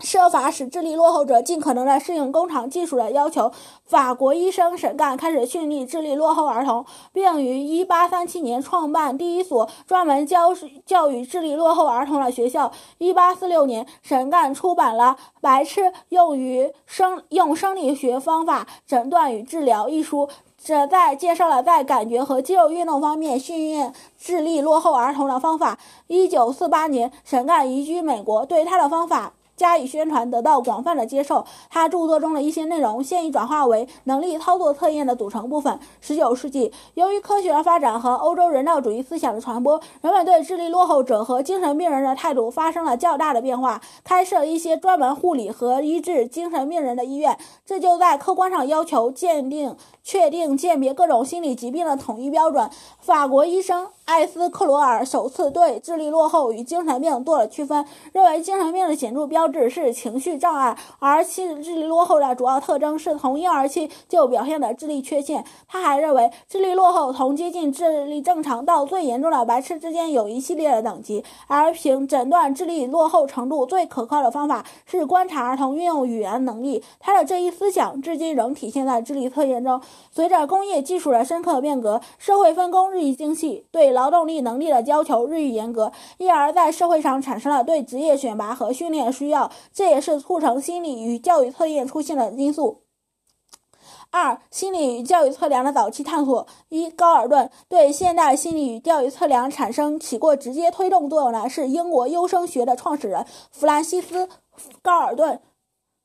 设法使智力落后者尽可能的适应工厂技术的要求，法国医生沈干开始训练智力落后儿童，并于1837年创办第一所专门教教育智力落后儿童的学校。1846年，沈干出版了《白痴用于生用生理学方法诊断与治疗》一书，旨在介绍了在感觉和肌肉运动方面训练智力落后儿童的方法。1948年，沈干移居美国，对他的方法。加以宣传，得到广泛的接受。他著作中的一些内容现已转化为能力操作测验的组成部分。十九世纪，由于科学的发展和欧洲人道主义思想的传播，人们对智力落后者和精神病人的态度发生了较大的变化，开设一些专门护理和医治精神病人的医院。这就在客观上要求鉴定、确定、鉴别各种心理疾病的统一标准。法国医生。艾斯克罗尔首次对智力落后与精神病做了区分，认为精神病的显著标志是情绪障碍，而其智力落后的主要特征是从婴儿期就表现的智力缺陷。他还认为，智力落后从接近智力正常到最严重的白痴之间有一系列的等级，而凭诊断智力落后程度最可靠的方法是观察儿童运用语言能力。他的这一思想至今仍体现在智力测验中。随着工业技术的深刻变革，社会分工日益精细，对劳动力能力的要求日益严格，因而，在社会上产生了对职业选拔和训练需要，这也是促成心理与教育测验出现的因素。二、心理与教育测量的早期探索。一、高尔顿对现代心理与教育测量产生起过直接推动作用的是英国优生学的创始人弗兰西斯·高尔顿，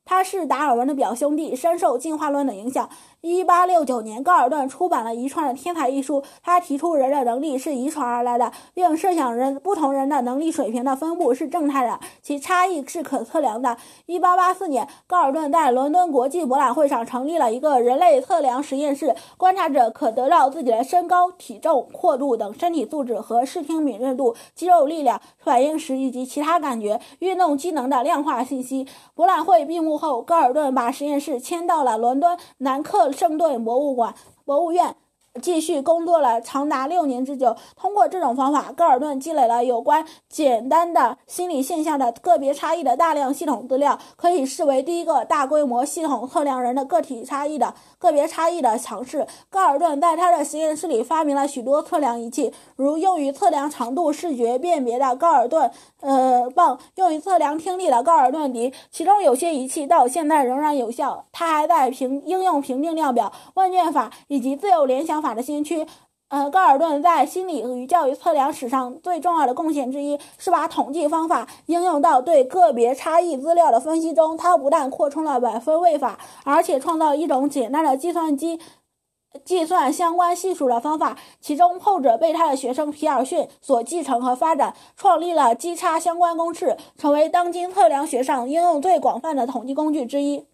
他是达尔文的表兄弟，深受进化论的影响。一八六九年，高尔顿出版了《遗传的天才》一书。他提出人的能力是遗传而来的，并设想人不同人的能力水平的分布是正态的，其差异是可测量的。一八八四年，高尔顿在伦敦国际博览会上成立了一个人类测量实验室，观察者可得到自己的身高、体重、阔度等身体素质和视听敏锐度、肌肉力量、反应时以及其他感觉、运动机能的量化信息。博览会闭幕后，高尔顿把实验室迁到了伦敦南克。圣顿博物馆博物院，继续工作了长达六年之久。通过这种方法，高尔顿积累了有关简单的心理现象的个别差异的大量系统资料，可以视为第一个大规模系统测量人的个体差异的个别差异的尝试。高尔顿在他的实验室里发明了许多测量仪器，如用于测量长度视觉辨别的高尔顿呃棒，用于测量听力的高尔顿笛，其中有些仪器到现在仍然有效。他还在评应用评定量表、问卷法以及自由联想法的先驱。呃，高尔顿在心理与教育测量史上最重要的贡献之一是把统计方法应用到对个别差异资料的分析中。他不但扩充了百分位法，而且创造一种简单的计算机计算相关系数的方法，其中后者被他的学生皮尔逊所继承和发展，创立了基差相关公式，成为当今测量学上应用最广泛的统计工具之一。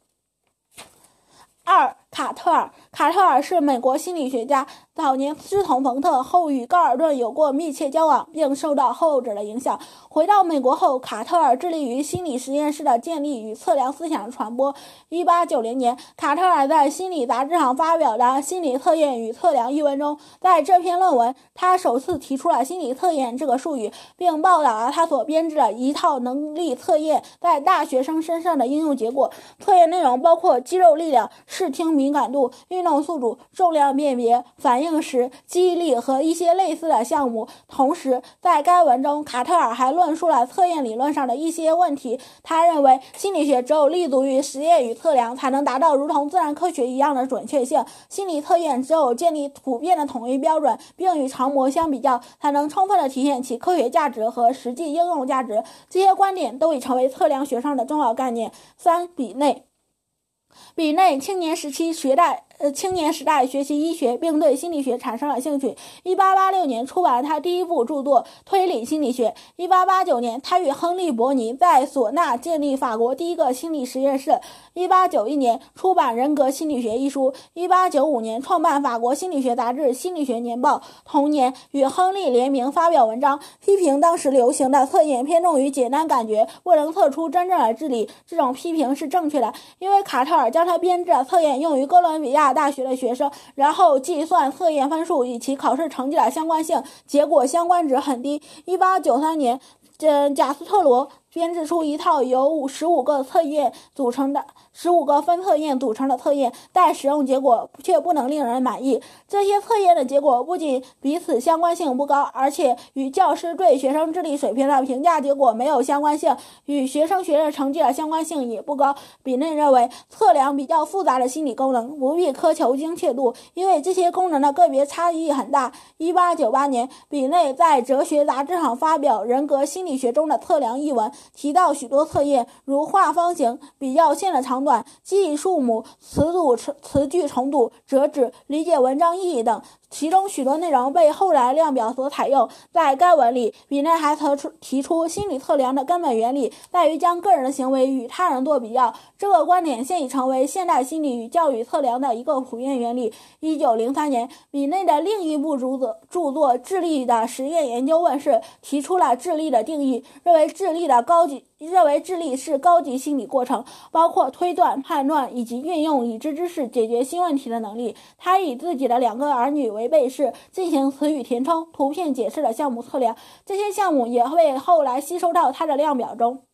二，卡特尔。卡特尔是美国心理学家。早年师从冯特，后与高尔顿有过密切交往，并受到后者的影响。回到美国后，卡特尔致力于心理实验室的建立与测量思想的传播。1890年，卡特尔在《心理杂志》上发表的《心理测验与测量》一文中，在这篇论文，他首次提出了“心理测验”这个术语，并报道了他所编制的一套能力测验在大学生身上的应用结果。测验内容包括肌肉力量、视听敏感度、运动速度、重量辨别、反应。时、记忆力和一些类似的项目。同时，在该文中，卡特尔还论述了测验理论上的一些问题。他认为，心理学只有立足于实验与测量，才能达到如同自然科学一样的准确性。心理测验只有建立普遍的统一标准，并与常模相比较，才能充分的体现其科学价值和实际应用价值。这些观点都已成为测量学上的重要概念。三比内，比内青年时期学代。呃，青年时代学习医学，并对心理学产生了兴趣。一八八六年出版了他第一部著作《推理心理学》。一八八九年，他与亨利·伯尼在索纳建立法国第一个心理实验室。一八九一年出版《人格心理学》一书。一八九五年创办法国心理学杂志《心理学年报》。同年与亨利联名发表文章，批评当时流行的测验偏重于简单感觉，未能测出真正的智力。这种批评是正确的，因为卡特尔将他编制的测验用于哥伦比亚。大学的学生，然后计算测验分数与其考试成绩的相关性，结果相关值很低。一八九三年，这贾斯特罗编制出一套由五十五个测验组成的。十五个分测验组成的测验，但使用结果却不能令人满意。这些测验的结果不仅彼此相关性不高，而且与教师对学生智力水平的评价结果没有相关性，与学生学业成绩的相关性也不高。比内认为，测量比较复杂的心理功能不必苛求精确度，因为这些功能的个别差异很大。一八九八年，比内在哲学杂志上发表《人格心理学中的测量》一文，提到许多测验，如画方形、比较线的长。短记忆数目、词组词句程度、折纸、理解文章意义等。其中许多内容被后来量表所采用。在该文里，比内还提出提出心理测量的根本原理在于将个人的行为与他人做比较。这个观点现已成为现代心理与教育测量的一个普遍原理。一九零三年，比内的另一部著作著作《智力的实验研究》问世，提出了智力的定义，认为智力的高级认为智力是高级心理过程，包括推断、判断以及运用已知知识解决新问题的能力。他以自己的两个儿女为为背试进行词语填充、图片解释的项目测量，这些项目也会后来吸收到它的量表中。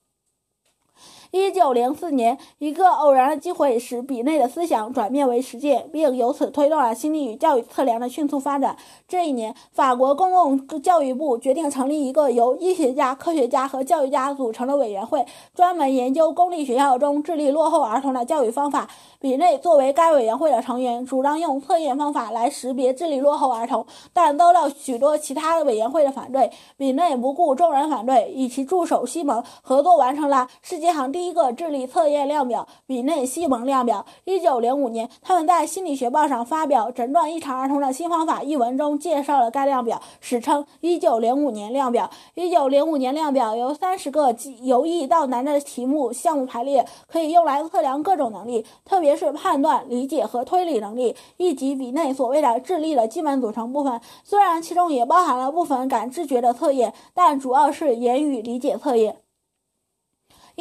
一九零四年，一个偶然的机会使比内的思想转变为实践，并由此推动了心理与教育测量的迅速发展。这一年，法国公共教育部决定成立一个由医学家、科学家和教育家组成的委员会，专门研究公立学校中智力落后儿童的教育方法。比内作为该委员会的成员，主张用测验方法来识别智力落后儿童，但遭到许多其他委员会的反对。比内不顾众人反对，与其助手西蒙合作，完成了世界上第。第一个智力测验量表——比内西蒙量表。一九零五年，他们在《心理学报》上发表《诊断异常儿童的新方法》一文中介绍了该量表，史称“一九零五年量表”。一九零五年量表由三十个由易到难的题目项目排列，可以用来测量各种能力，特别是判断、理解和推理能力，以及比内所谓的智力的基本组成部分。虽然其中也包含了部分感知觉的测验，但主要是言语理解测验。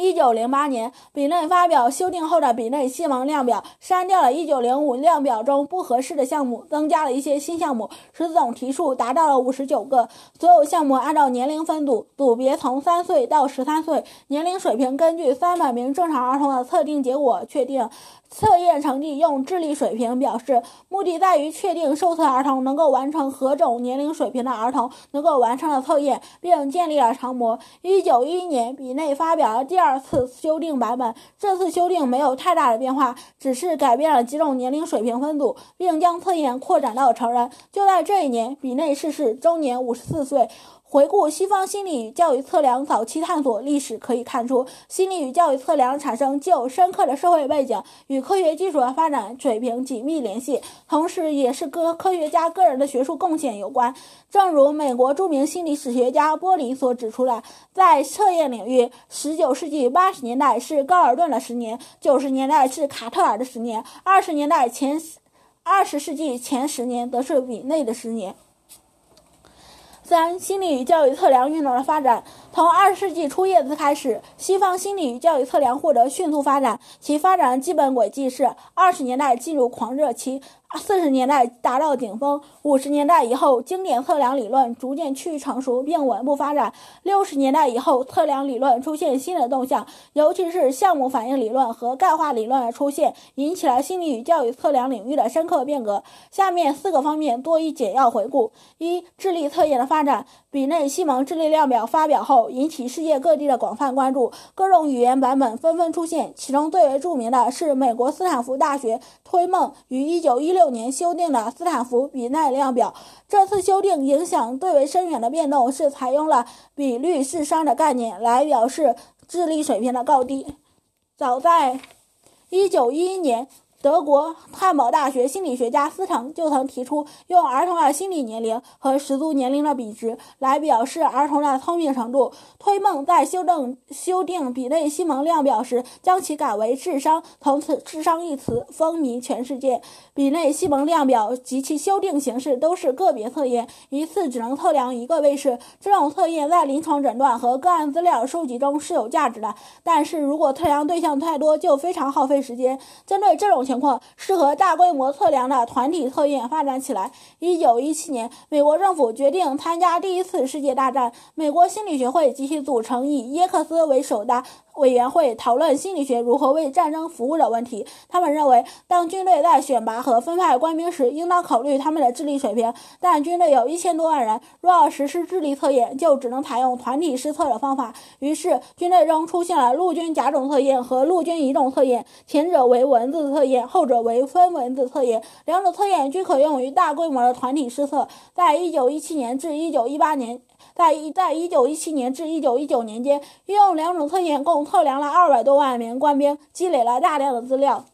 一九零八年，比内发表修订后的比内新闻量表，删掉了一九零五量表中不合适的项目，增加了一些新项目，使总题数达到了五十九个。所有项目按照年龄分组，组别从三岁到十三岁，年龄水平根据三百名正常儿童的测定结果确定。测验成绩用智力水平表示，目的在于确定受测儿童能够完成何种年龄水平的儿童能够完成了测验，并建立了常模。一九一一年，比内发表了第二次修订版本，这次修订没有太大的变化，只是改变了几种年龄水平分组，并将测验扩展到成人。就在这一年，比内逝世，终年五十四岁。回顾西方心理与教育测量早期探索历史，可以看出，心理与教育测量产生具有深刻的社会背景，与科学技术的发展水平紧密联系，同时也是各科学家个人的学术贡献有关。正如美国著名心理史学家波林所指出的，在测验领域，19世纪80年代是高尔顿的十年，90年代是卡特尔的十年，20年代前，20世纪前十年则是比内的十年。三、心理与教育测量运动的发展。从二十世纪初叶子开始，西方心理与教育测量获得迅速发展，其发展的基本轨迹是：二十年代进入狂热期。四十年代达到顶峰，五十年代以后，经典测量理论逐渐趋于成熟并稳步发展。六十年代以后，测量理论出现新的动向，尤其是项目反应理论和概化理论的出现，引起了心理与教育测量领域的深刻变革。下面四个方面多一简要回顾：一、智力测验的发展。比内西蒙智力量表发表后，引起世界各地的广泛关注，各种语言版本纷纷出现。其中最为著名的是美国斯坦福大学推梦于一九一六年修订的斯坦福比奈量表。这次修订影响最为深远的变动是采用了比率智商的概念来表示智力水平的高低。早在一九一一年。德国汉堡大学心理学家斯滕就曾提出，用儿童的心理年龄和实足年龄的比值来表示儿童的聪明程度。推梦在修正修订比内西蒙量表时，将其改为智商，从此“智商”一词风靡全世界。比内西蒙量表及其修订形式都是个别测验，一次只能测量一个位式。这种测验在临床诊断和个案资料收集中是有价值的，但是如果测量对象太多，就非常耗费时间。针对这种情况，适合大规模测量的团体测验发展起来。一九一七年，美国政府决定参加第一次世界大战。美国心理学会及其组成以耶克斯为首的。委员会讨论心理学如何为战争服务的问题。他们认为，当军队在选拔和分派官兵时，应当考虑他们的智力水平。但军队有一千多万人，若要实施智力测验，就只能采用团体施测的方法。于是，军队中出现了陆军甲种测验和陆军乙种测验，前者为文字测验，后者为分文字测验。两种测验均可用于大规模的团体施测。在一九一七年至一九一八年。在一在一九一七年至一九一九年间，运用两种测验共测量了二百多万名官兵，积累了大量的资料。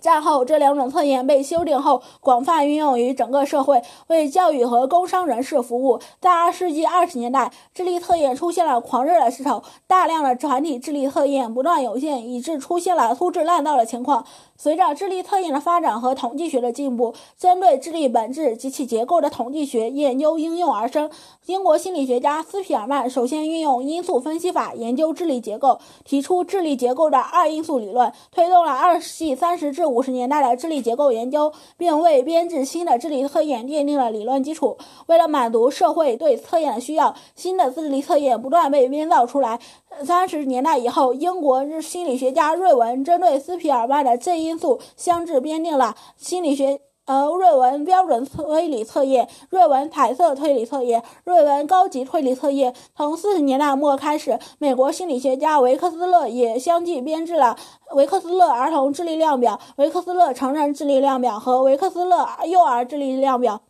战后，这两种测验被修订后，广泛运用于整个社会，为教育和工商人士服务。在二世纪二十年代，智力测验出现了狂热的势头，大量的团体智力测验不断涌现，以致出现了粗制滥造的情况。随着智力测验的发展和统计学的进步，针对智力本质及其结构的统计学研究应运而生。英国心理学家斯皮尔曼首先运用因素分析法研究智力结构，提出智力结构的二因素理论，推动了二十世纪三十至五十年代的智力结构研究，并为编制新的智力测验奠定了理论基础。为了满足社会对测验的需要，新的智力测验不断被编造出来。三十年代以后，英国心理学家瑞文针对斯皮尔曼的这一因素相制编定了心理学呃瑞文标准推理测验、瑞文彩色推理测验、瑞文高级推理测验。从四十年代末开始，美国心理学家维克斯勒也相继编制了维克斯勒儿童智力量表、维克斯勒成人智力量表和维克斯勒幼儿智力量表。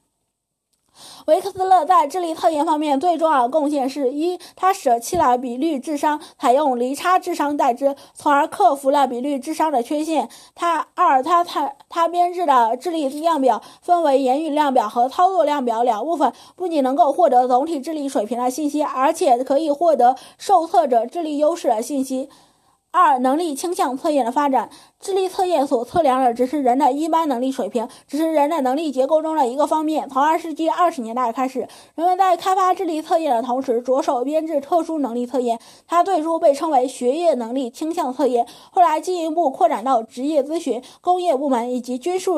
维克斯勒在智力测验方面最重要的贡献是：一，他舍弃了比率智商，采用离差智商代之，从而克服了比率智商的缺陷。他二，他他他编制的智力量表分为言语量表和操作量表两部分，不仅能够获得总体智力水平的信息，而且可以获得受测者智力优势的信息。二、能力倾向测验的发展。智力测验所测量的只是人的一般能力水平，只是人的能力结构中的一个方面。从二世纪二十年代开始，人们在开发智力测验的同时，着手编制特殊能力测验。它最初被称为学业能力倾向测验，后来进一步扩展到职业咨询、工业部门以及军事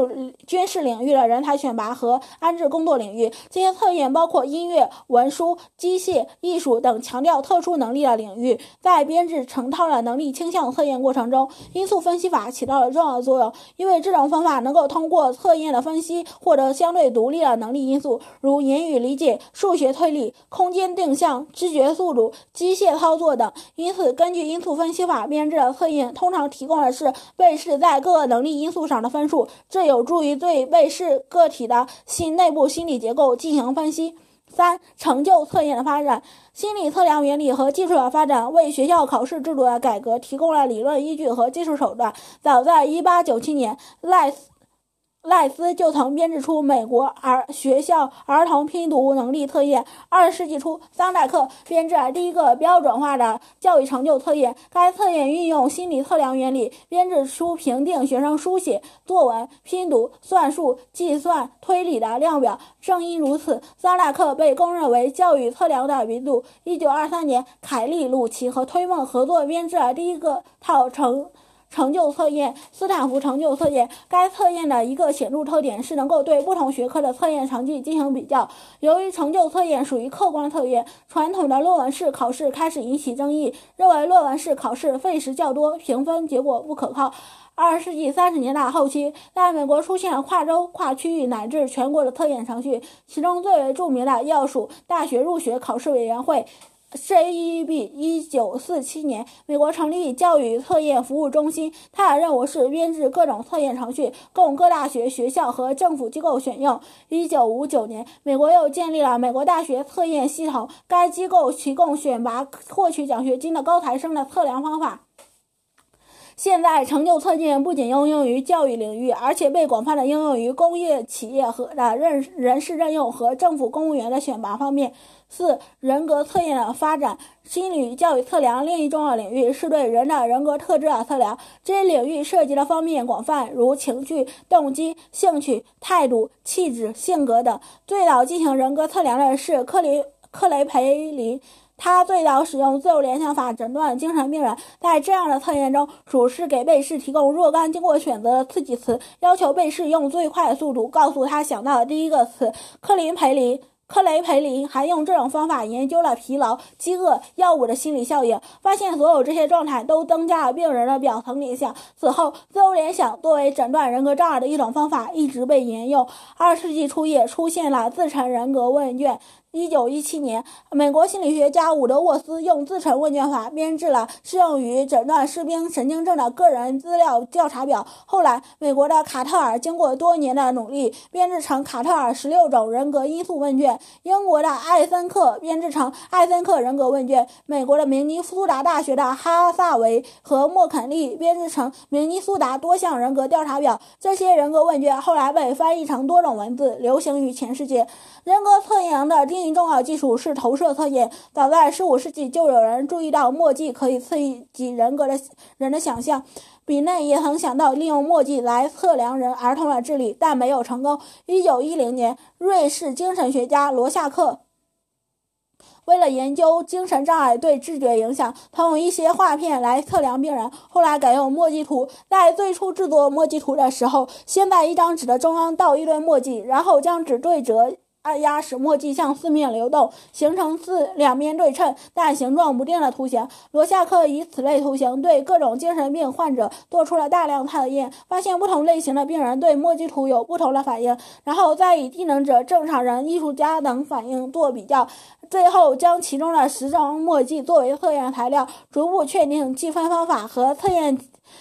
军事领域的人才选拔和安置工作领域。这些测验包括音乐、文书、机械、艺术等强调特殊能力的领域。在编制成套的能力倾向测验过程中，因素分析法。起到了重要的作用，因为这种方法能够通过测验的分析获得相对独立的能力因素，如言语理解、数学推理、空间定向、知觉速度、机械操作等。因此，根据因素分析法编制的测验，通常提供的是被试在各个能力因素上的分数，这有助于对被试个体的心内部心理结构进行分析。三、成就测验的发展。心理测量原理和技术的发展为学校考试制度的改革提供了理论依据和技术手段。早在一八九七年，赖斯。赖斯就曾编制出美国儿学校儿童拼读能力测验。二十世纪初，桑代克编制了第一个标准化的教育成就测验。该测验运用心理测量原理，编制出评定学生书写、作文、拼读、算术、计算、推理的量表。正因如此，桑代克被公认为教育测量的鼻祖。一九二三年，凯利、鲁奇和推梦合作编制了第一个套成。成就测验，斯坦福成就测验。该测验的一个显著特点是能够对不同学科的测验成绩进行比较。由于成就测验属于客观测验，传统的论文式考试开始引起争议，认为论文式考试费时较多，评分结果不可靠。二十世纪三十年代后期，在美国出现了跨州、跨区域乃至全国的测验程序，其中最为著名的要数大学入学考试委员会。CEB 一九四七年，美国成立教育测验服务中心，它的任务是编制各种测验程序，供各大学、学校和政府机构选用。一九五九年，美国又建立了美国大学测验系统，该机构提供选拔获取奖学金的高材生的测量方法。现在，成就测验不仅应用于教育领域，而且被广泛的应用于工业企业和的任人事任用和政府公务员的选拔方面。四、人格测验的发展。心理教育测量另一重要领域是对人的人格特质的测量，这些领域涉及的方面广泛，如情绪、动机、兴趣、态度、气质、性格等。最早进行人格测量的是克林克雷培林。他最早使用自由联想法诊断精神病人，在这样的测验中，主试给被试提供若干经过选择的刺激词，要求被试用最快的速度告诉他想到的第一个词。克林培林。克雷培林还用这种方法研究了疲劳、饥饿、药物的心理效应，发现所有这些状态都增加了病人的表层联想。此后，自由联想作为诊断人格障碍的一种方法一直被沿用。二世纪初叶出现了自成人格问卷。一九一七年，美国心理学家伍德沃斯用自成问卷法编制了适用于诊断士兵神经症的个人资料调查表。后来，美国的卡特尔经过多年的努力，编制成卡特尔十六种人格因素问卷；英国的艾森克编制成艾森克人格问卷；美国的明尼苏达大学的哈萨维和莫肯利编制成明尼苏达多项人格调查表。这些人格问卷后来被翻译成多种文字，流行于全世界。人格测量的第一重要技术是投射测验。早在15世纪，就有人注意到墨迹可以刺激人格的人的想象。比内也曾想到利用墨迹来测量人儿童的智力，但没有成功。1910年，瑞士精神学家罗夏克为了研究精神障碍对知觉影响，他用一些画片来测量病人。后来改用墨迹图。在最初制作墨迹图的时候，先在一张纸的中央倒一堆墨迹，然后将纸对折。按压使墨迹向四面流动，形成四两面对称但形状不定的图形。罗夏克以此类图形对各种精神病患者做出了大量测验，发现不同类型的病人对墨迹图有不同的反应，然后再以低能者、正常人、艺术家等反应做比较，最后将其中的十张墨迹作为测验材料，逐步确定计分方法和测验。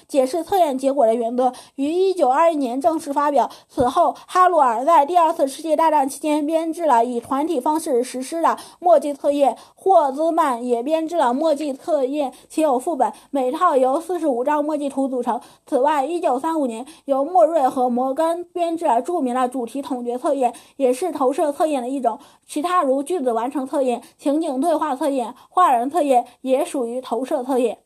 解释测验结果的原则于1921年正式发表。此后，哈鲁尔在第二次世界大战期间编制了以团体方式实施的墨迹测验。霍兹曼也编制了墨迹测验，其有副本，每套由45张墨迹图组成。此外，1935年由莫瑞和摩根编制了著名的主题统觉测验，也是投射测验的一种。其他如句子完成测验、情景对话测验、画人测验也属于投射测验。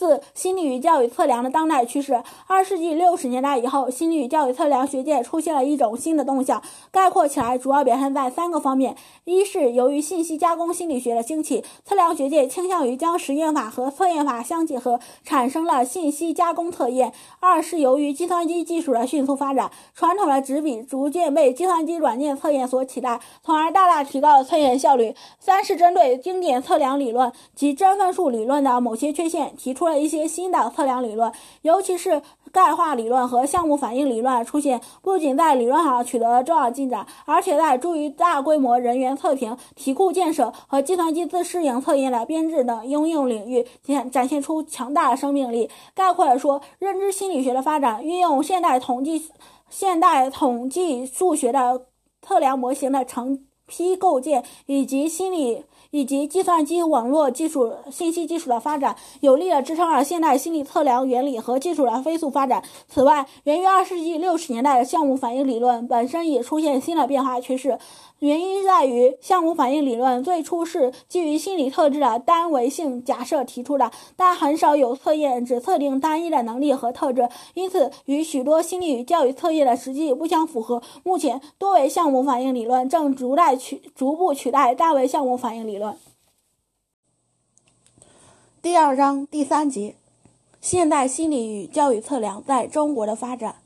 四、心理与教育测量的当代趋势。二世纪六十年代以后，心理与教育测量学界出现了一种新的动向，概括起来主要表现在三个方面：一是由于信息加工心理学的兴起，测量学界倾向于将实验法和测验法相结合，产生了信息加工测验；二是由于计算机技术的迅速发展，传统的纸笔逐渐被计算机软件测验所取代，从而大大提高了测验效率；三是针对经典测量理论及真分数理论的某些缺陷，提出了一些新的测量理论，尤其是钙化理论和项目反应理论出现，不仅在理论上取得了重要进展，而且在助于大规模人员测评、题库建设和计算机自适应测验的编制等应用领域展展现出强大的生命力。概括来说，认知心理学的发展运用现代统计、现代统计数学的测量模型的成批构建，以及心理。以及计算机网络技术、信息技术的发展，有力地支撑了现代心理测量原理和技术的飞速发展。此外，源于二世纪六十年代的项目反应理论本身也出现新的变化趋势。原因在于，项目反应理论最初是基于心理特质的单维性假设提出的，但很少有测验只测定单一的能力和特质，因此与许多心理与教育测验的实际不相符合。目前，多维项目反应理论正逐代取逐步取代单维项目反应理论。第二章第三节：现代心理与教育测量在中国的发展。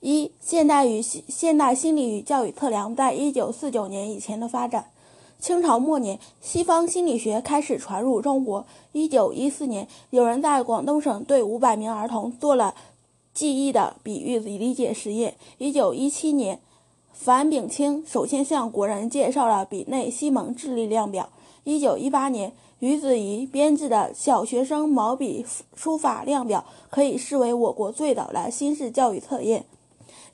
一、现代与现代心理与教育测量在一九四九年以前的发展。清朝末年，西方心理学开始传入中国。一九一四年，有人在广东省对五百名儿童做了记忆的比喻理解实验。一九一七年，樊炳清首先向国人介绍了比内西蒙智力量表。一九一八年，于子怡编制的小学生毛笔书法量表可以视为我国最早的新式教育测验。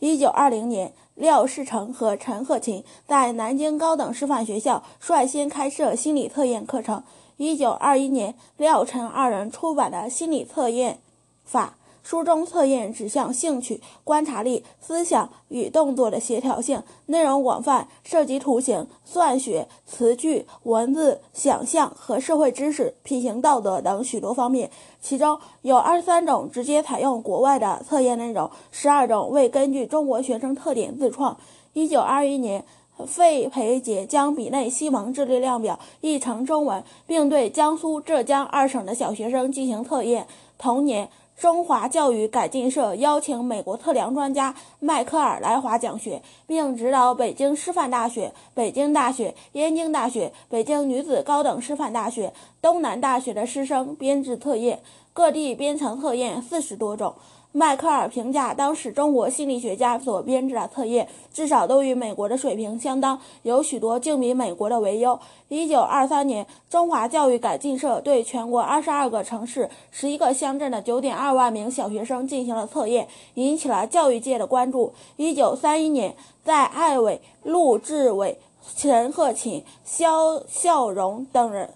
一九二零年，廖世成和陈鹤琴在南京高等师范学校率先开设心理测验课程。一九二一年，廖陈二人出版的《心理测验法》。书中测验指向兴趣、观察力、思想与动作的协调性，内容广泛，涉及图形、算学、词句、文字、想象和社会知识、品行道德等许多方面。其中有二十三种直接采用国外的测验内容，十二种未根据中国学生特点自创。一九二一年，费培杰将比内西蒙智力量表译成中文，并对江苏、浙江二省的小学生进行测验。同年。中华教育改进社邀请美国测量专家迈克尔来华讲学，并指导北京师范大学、北京大学、燕京大学、北京女子高等师范大学、东南大学的师生编制测验，各地编程测验四十多种。迈克尔评价当时中国心理学家所编制的测验，至少都与美国的水平相当，有许多竟比美国的为优。一九二三年，中华教育改进社对全国二十二个城市、十一个乡镇的九点二万名小学生进行了测验，引起了教育界的关注。一九三一年，在艾伟、陆志伟、陈鹤琴、肖孝荣等人。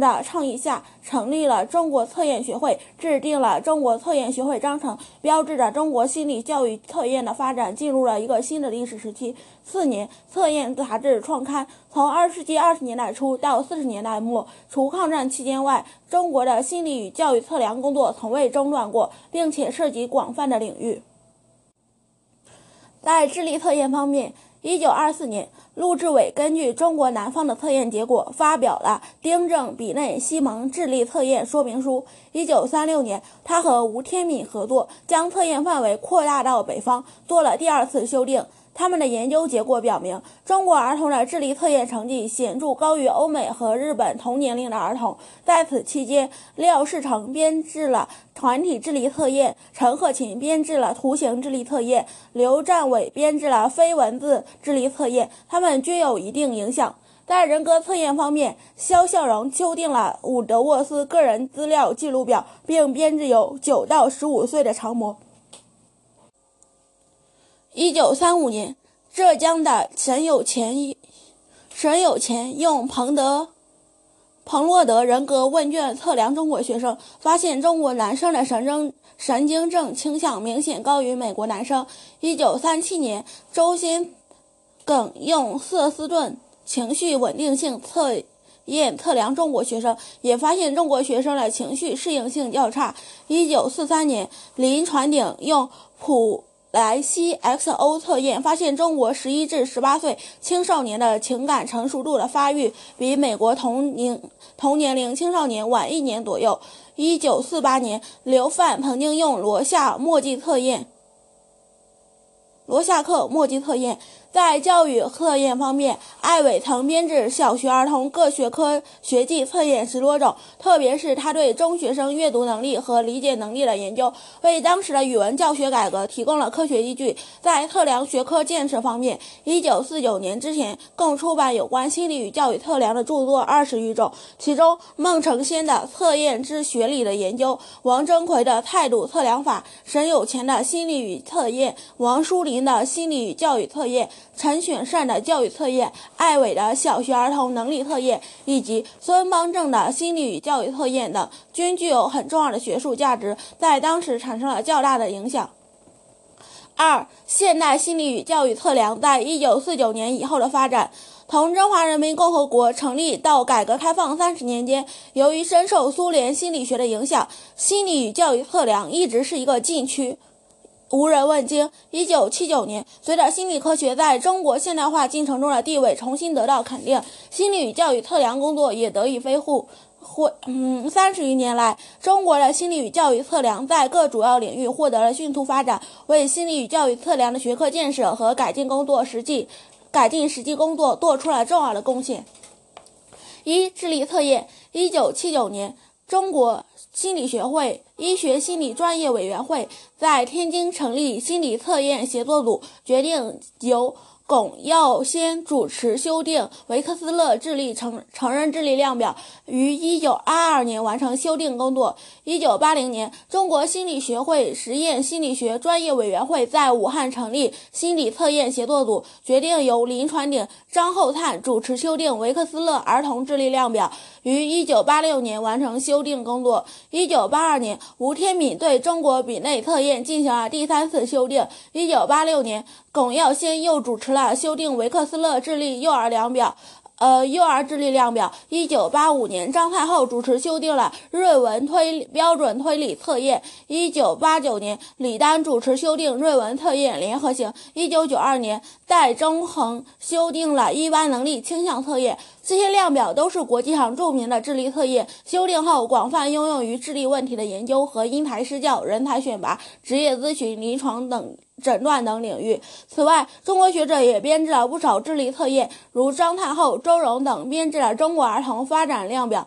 的倡议下，成立了中国测验学会，制定了中国测验学会章程，标志着中国心理教育测验的发展进入了一个新的历史时期。次年，测验杂志创刊。从二十世纪二十年代初到四十年代末，除抗战期间外，中国的心理与教育测量工作从未中断过，并且涉及广泛的领域。在智力测验方面，一九二四年。陆志伟根据中国南方的测验结果，发表了《丁正比内西蒙智力测验说明书》。一九三六年，他和吴天敏合作，将测验范围扩大到北方，做了第二次修订。他们的研究结果表明，中国儿童的智力测验成绩显著高于欧美和日本同年龄的儿童。在此期间，廖世成编制了团体智力测验，陈鹤琴编制了图形智力测验，刘占伟编制了非文字智力测验，他们均有一定影响。在人格测验方面，肖孝荣修订了伍德沃斯个人资料记录表，并编制有九到十五岁的常模。一九三五年，浙江的沈有钱，沈有钱用彭德、彭洛德人格问卷测量中国学生，发现中国男生的神经神经症倾向明显高于美国男生。一九三七年，周先耿用瑟斯顿情绪稳定性测验测量中国学生，也发现中国学生的情绪适应性较差。一九四三年，林传鼎用普莱西 XO 测验发现，中国十一至十八岁青少年的情感成熟度的发育比美国同龄同年龄青少年晚一年左右。一九四八年，刘范曾经用罗夏墨迹测验。罗夏克墨迹测验。在教育测验方面，艾伟曾编制小学儿童各学科学际测验十多种，特别是他对中学生阅读能力和理解能力的研究，为当时的语文教学改革提供了科学依据。在测量学科建设方面，一九四九年之前，共出版有关心理与教育测量的著作二十余种，其中孟承先的《测验之学理的研究》，王征奎的《态度测量法》，沈有钱的《心理与测验》，王书林的《心理与教育测验》。陈选善的教育测验、艾伟的小学儿童能力测验以及孙邦正的心理与教育测验等，均具有很重要的学术价值，在当时产生了较大的影响。二、现代心理与教育测量在一九四九年以后的发展，从中华人民共和国成立到改革开放三十年间，由于深受苏联心理学的影响，心理与教育测量一直是一个禁区。无人问津。一九七九年，随着心理科学在中国现代化进程中的地位重新得到肯定，心理与教育测量工作也得以恢复。或嗯，三十余年来，中国的心理与教育测量在各主要领域获得了迅速发展，为心理与教育测量的学科建设和改进工作实际改进实际工作做出了重要的贡献。一、智力测验。一九七九年，中国。心理学会医学心理专业委员会在天津成立心理测验协作组，决定由。龚耀先主持修订维克斯勒智力成成人智力量表，于一九二二年完成修订工作。一九八零年，中国心理学会实验心理学专业委员会在武汉成立心理测验协作组，决定由林传鼎、张厚灿主持修订维克斯勒儿童智力量表，于一九八六年完成修订工作。一九八二年，吴天敏对中国比内测验进行了第三次修订。一九八六年，龚耀先又主持了。修订维克斯勒智力幼儿量表，呃，幼儿智力量表。一九八五年，张太后主持修订了瑞文推标准推理测验。一九八九年，李丹主持修订瑞文测验联合型。一九九二年，戴中恒修订了一般能力倾向测验。这些量表都是国际上著名的智力测验，修订后广泛应用于智力问题的研究和因材施教、人才选拔、职业咨询、临床等。诊断等领域。此外，中国学者也编制了不少智力测验，如张太后、周荣等编制了《中国儿童发展量表》。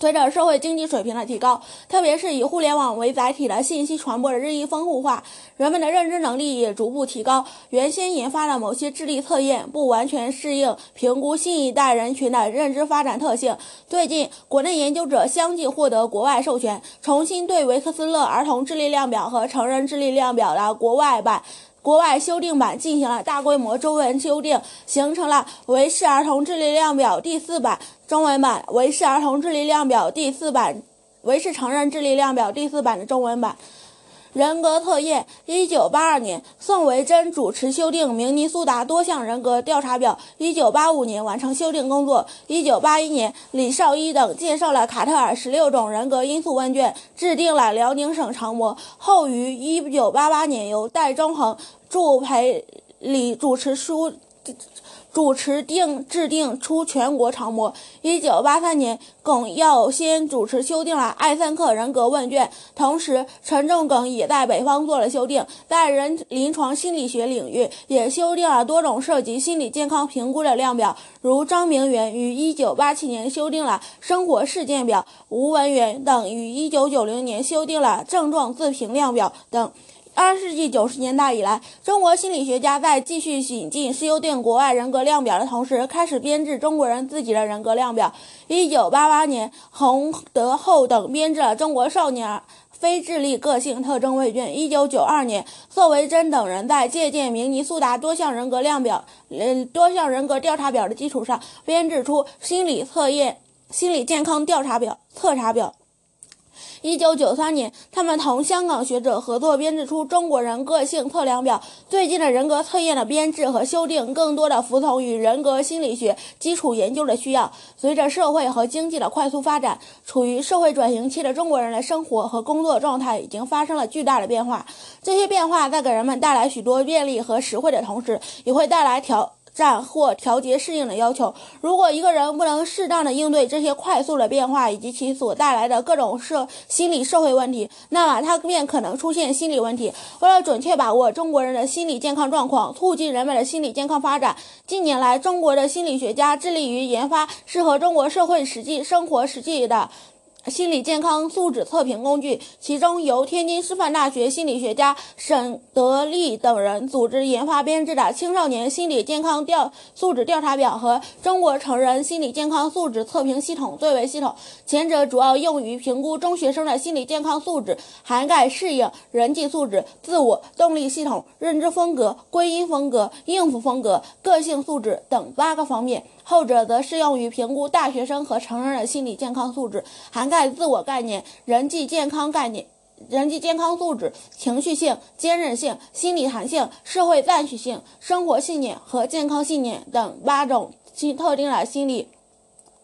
随着社会经济水平的提高，特别是以互联网为载体的信息传播的日益丰富化，人们的认知能力也逐步提高。原先研发的某些智力测验不完全适应评估新一代人群的认知发展特性。最近，国内研究者相继获得国外授权，重新对维克斯勒儿童智力量表和成人智力量表的国外版。国外修订版进行了大规模中文修订，形成了维氏儿童智力量表第四版中文版、维氏儿童智力量表第四版、维氏成人智力量表第四版的中文版。人格测验，一九八二年，宋维珍主持修订明尼苏达多项人格调查表，一九八五年完成修订工作。一九八一年，李绍一等介绍了卡特尔十六种人格因素问卷，制定了辽宁省常模。后于一九八八年，由戴中恒、祝培礼主持书。主持定制定出全国常模。一九八三年，耿耀先主持修订了艾森克人格问卷，同时陈仲耿也在北方做了修订，在人临床心理学领域也修订了多种涉及心理健康评估的量表，如张明元于一九八七年修订了生活事件表，吴文元等于一九九零年修订了症状自评量表等。二十世纪九十年代以来，中国心理学家在继续引进修订国外人格量表的同时，开始编制中国人自己的人格量表。一九八八年，洪德厚等编制了中国少年非智力个性特征问卷。一九九二年，宋维珍等人在借鉴明尼苏达多项人格量表、嗯多项人格调查表的基础上，编制出心理测验、心理健康调查表、测查表。一九九三年，他们同香港学者合作编制出《中国人个性测量表》。最近的人格测验的编制和修订，更多的服从于人格心理学基础研究的需要。随着社会和经济的快速发展，处于社会转型期的中国人的生活和工作状态已经发生了巨大的变化。这些变化在给人们带来许多便利和实惠的同时，也会带来调。战或调节适应的要求。如果一个人不能适当的应对这些快速的变化以及其所带来的各种社心理社会问题，那么他便可能出现心理问题。为了准确把握中国人的心理健康状况，促进人们的心理健康发展，近年来中国的心理学家致力于研发适合中国社会实际生活实际的。心理健康素质测评工具，其中由天津师范大学心理学家沈德利等人组织研发编制的青少年心理健康调素质调查表和中国成人心理健康素质测评系统最为系统。前者主要用于评估中学生的心理健康素质，涵盖适应、人际素质、自我、动力系统、认知风格、归因风格、应付风格、个性素质等八个方面。后者则适用于评估大学生和成人的心理健康素质，涵盖自我概念、人际健康概念、人际健康素质、情绪性、坚韧性、心理弹性、社会赞许性、生活信念和健康信念等八种心特定的心理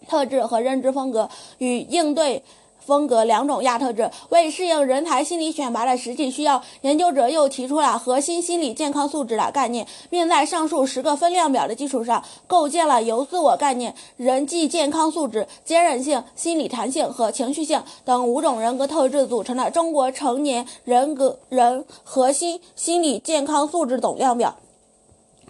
特质和认知风格与应对。风格两种亚特质，为适应人才心理选拔的实际需要，研究者又提出了核心心理健康素质的概念，并在上述十个分量表的基础上，构建了由自我概念、人际健康素质、坚韧性、心理弹性和情绪性等五种人格特质组成的中国成年人格人核心心理健康素质总量表。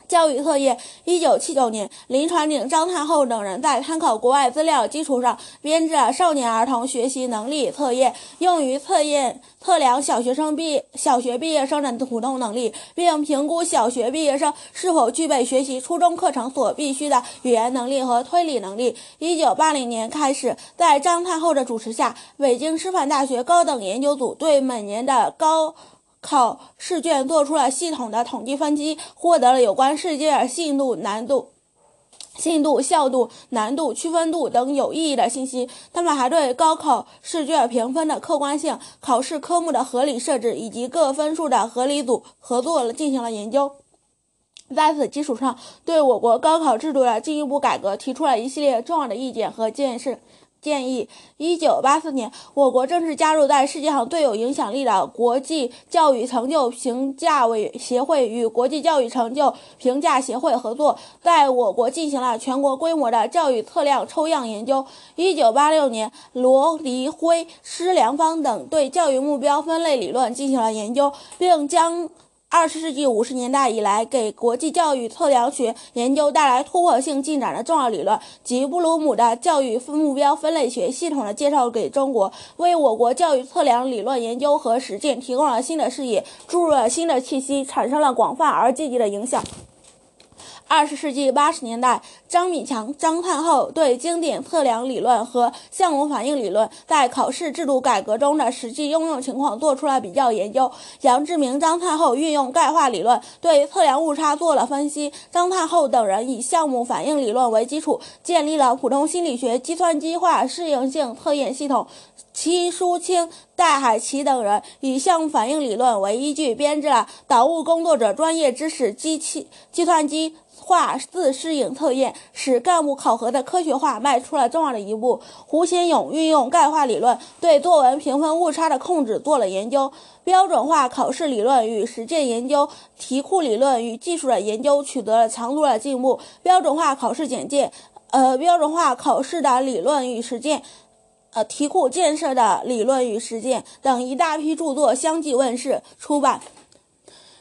教育测验，一九七九年，林传鼎、张太后等人在参考国外资料基础上编制了少年儿童学习能力测验，用于测验测量小学生毕小学毕业生的普通能力，并评估小学毕业生是否具备学习初中课程所必须的语言能力和推理能力。一九八零年开始，在张太后的主持下，北京师范大学高等研究组对每年的高。考试卷做出了系统的统计分析，获得了有关试卷信度、难度、信度、效度、难度、区分度等有意义的信息。他们还对高考试卷评分的客观性、考试科目的合理设置以及各分数的合理组合作了进行了研究。在此基础上，对我国高考制度的进一步改革提出了一系列重要的意见和建议。建议，一九八四年，我国正式加入在世界上最有影响力的国际教育成就评价委协会与国际教育成就评价协会合作，在我国进行了全国规模的教育测量抽样研究。一九八六年，罗黎辉、施良方等对教育目标分类理论进行了研究，并将。二十世纪五十年代以来，给国际教育测量学研究带来突破性进展的重要理论及布鲁姆的教育目标分类学系统的介绍给中国，为我国教育测量理论研究和实践提供了新的视野，注入了新的气息，产生了广泛而积极的影响。二十世纪八十年代，张敏强、张太后对经典测量理论和项目反应理论在考试制度改革中的实际应用情况做出了比较研究。杨志明、张太后运用概化理论对测量误差做了分析。张太后等人以项目反应理论为基础，建立了普通心理学计算机化适应性测验系统。戚淑清、戴海奇等人以项目反应理论为依据，编制了导务工作者专业知识机器计算机。化自适应测验使干部考核的科学化迈出了重要的一步。胡先勇运用概化理论对作文评分误差的控制做了研究。标准化考试理论与实践研究、题库理论与技术的研究取得了长足的进步。标准化考试简介，呃，标准化考试的理论与实践，呃，题库建设的理论与实践等一大批著作相继问世出版。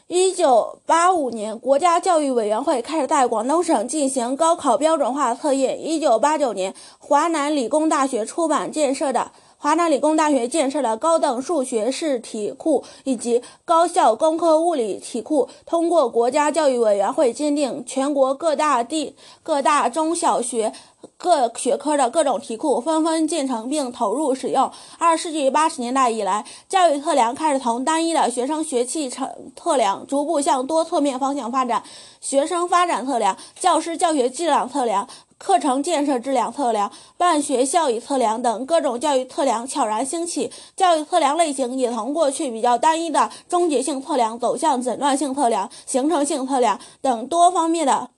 一九八五年，国家教育委员会开始在广东省进行高考标准化测验。一九八九年，华南理工大学出版建设的华南理工大学建设的高等数学试题库以及高校工科物理题库，通过国家教育委员会鉴定，全国各大地各大中小学。各学科的各种题库纷纷建成并投入使用。二十世纪八十年代以来，教育测量开始从单一的学生学气成测量，逐步向多侧面方向发展。学生发展测量、教师教学质量测量、课程建设质量测量、办学效益测量等各种教育测量悄然兴起。教育测量类型也从过去比较单一的终结性测量走向诊断性测量、形成性测量等多方面的。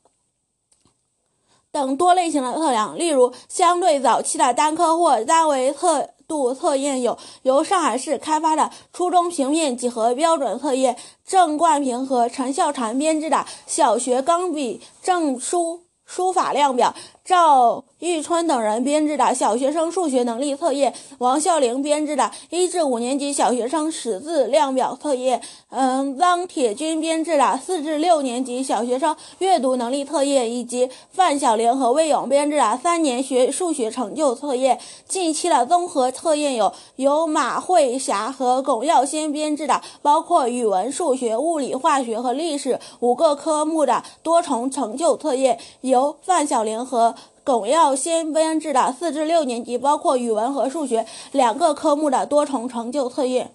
等多类型的测量，例如相对早期的单科或单维测度测验有由上海市开发的初中平面几何标准测验，郑冠平和陈孝婵编制的小学钢笔证书书法量表。赵玉春等人编制的小学生数学能力测验，王孝玲编制的一至五年级小学生识字量表测验，嗯，张铁军编制的四至六年级小学生阅读能力测验，以及范晓玲和魏勇编制的三年学数学成就测验。近期的综合测验有由马慧霞和龚耀先编制的，包括语文、数学、物理、化学和历史五个科目的多重成就测验，由范晓玲和巩耀先编制的四至六年级，包括语文和数学两个科目的多重成就测验。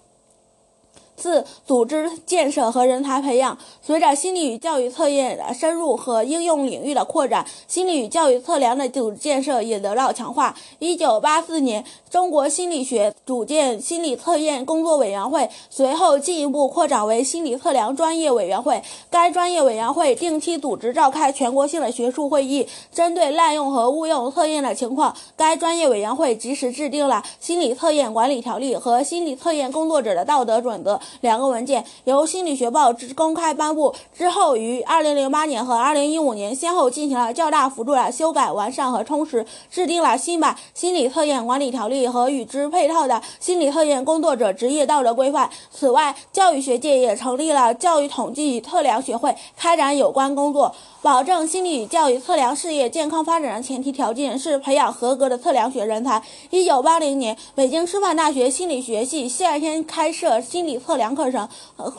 四、组织建设和人才培养。随着心理与教育测验的深入和应用领域的扩展，心理与教育测量的组织建设也得到强化。一九八四年，中国心理学组建心理测验工作委员会，随后进一步扩展为心理测量专业委员会。该专业委员会定期组织召开全国性的学术会议，针对滥用和误用测验的情况，该专业委员会及时制定了《心理测验管理条例》和《心理测验工作者的道德准则》。两个文件由心理学报之公开颁布之后，于二零零八年和二零一五年先后进行了较大幅度的修改、完善和充实，制定了新版心理测验管理条例和与之配套的心理测验工作者职业道德规范。此外，教育学界也成立了教育统计与测量学会，开展有关工作。保证心理与教育测量事业健康发展的前提条件是培养合格的测量学人才。一九八零年，北京师范大学心理学系率先开设心理测量量课程，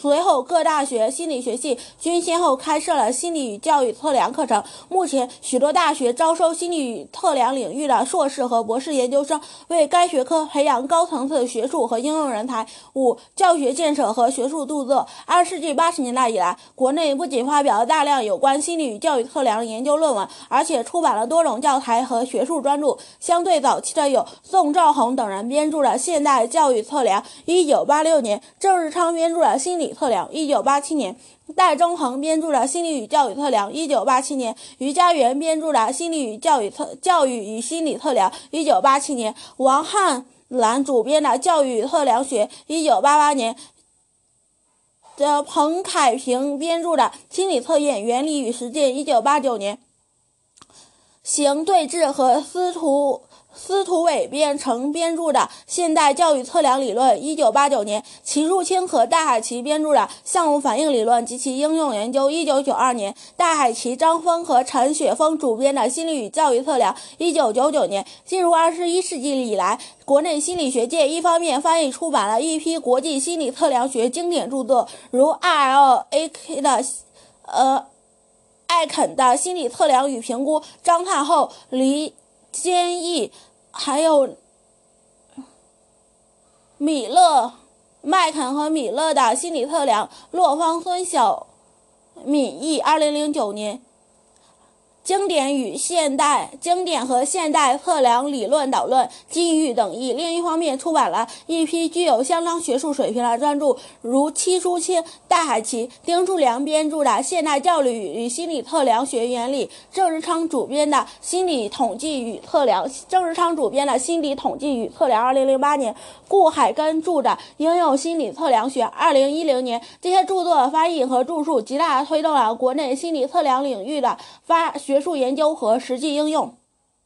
随后各大学心理学系均先后开设了心理与教育测量课程。目前，许多大学招收心理与测量领域的硕士和博士研究生，为该学科培养高层次学术和应用人才。五、教学建设和学术著作。二世纪八十年代以来，国内不仅发表了大量有关心理与教育测量研究论文，而且出版了多种教材和学术专著。相对早期的有宋兆宏等人编著的《现代教育测量》，一九八六年；郑日昌编著的《心理测量》，一九八七年；戴中恒编著的《心理与教育测量》，一九八七年；于家元编著的《心理与教育测教育与心理测量》，一九八七年；王汉兰主编的《教育测量学》，一九八八年。的彭凯平编著的《心理测验原理与实践》，一九八九年；邢对峙和司徒。司徒伟编成编著的《现代教育测量理论》，一九八九年；齐树清和戴海奇编著的《项目反应理论及其应用研究》，一九九二年；戴海奇、张峰和陈雪峰主编的《心理与教育测量》，一九九九年。进入二十一世纪以来，国内心理学界一方面翻译出版了一批国际心理测量学经典著作，如 R.L.A.K 的，呃，艾肯的《心理测量与评估》，张太后、黎。坚毅，还有米勒、麦肯和米勒的心理测量，洛方孙晓敏毅，二零零九年。经典与现代经典和现代测量理论导论，金玉等译。另一方面，出版了一批具有相当学术水平的专著，如戚淑清、戴海奇、丁树良编著的《现代教育与心理测量学原理》，郑日昌主编的《心理统计与测量》，郑日昌主编的《心理统计与测量》。二零零八年，顾海根著的《应用心理测量学》。二零一零年，这些著作的翻译和著述，极大推动了国内心理测量领域的发。学术研究和实际应用。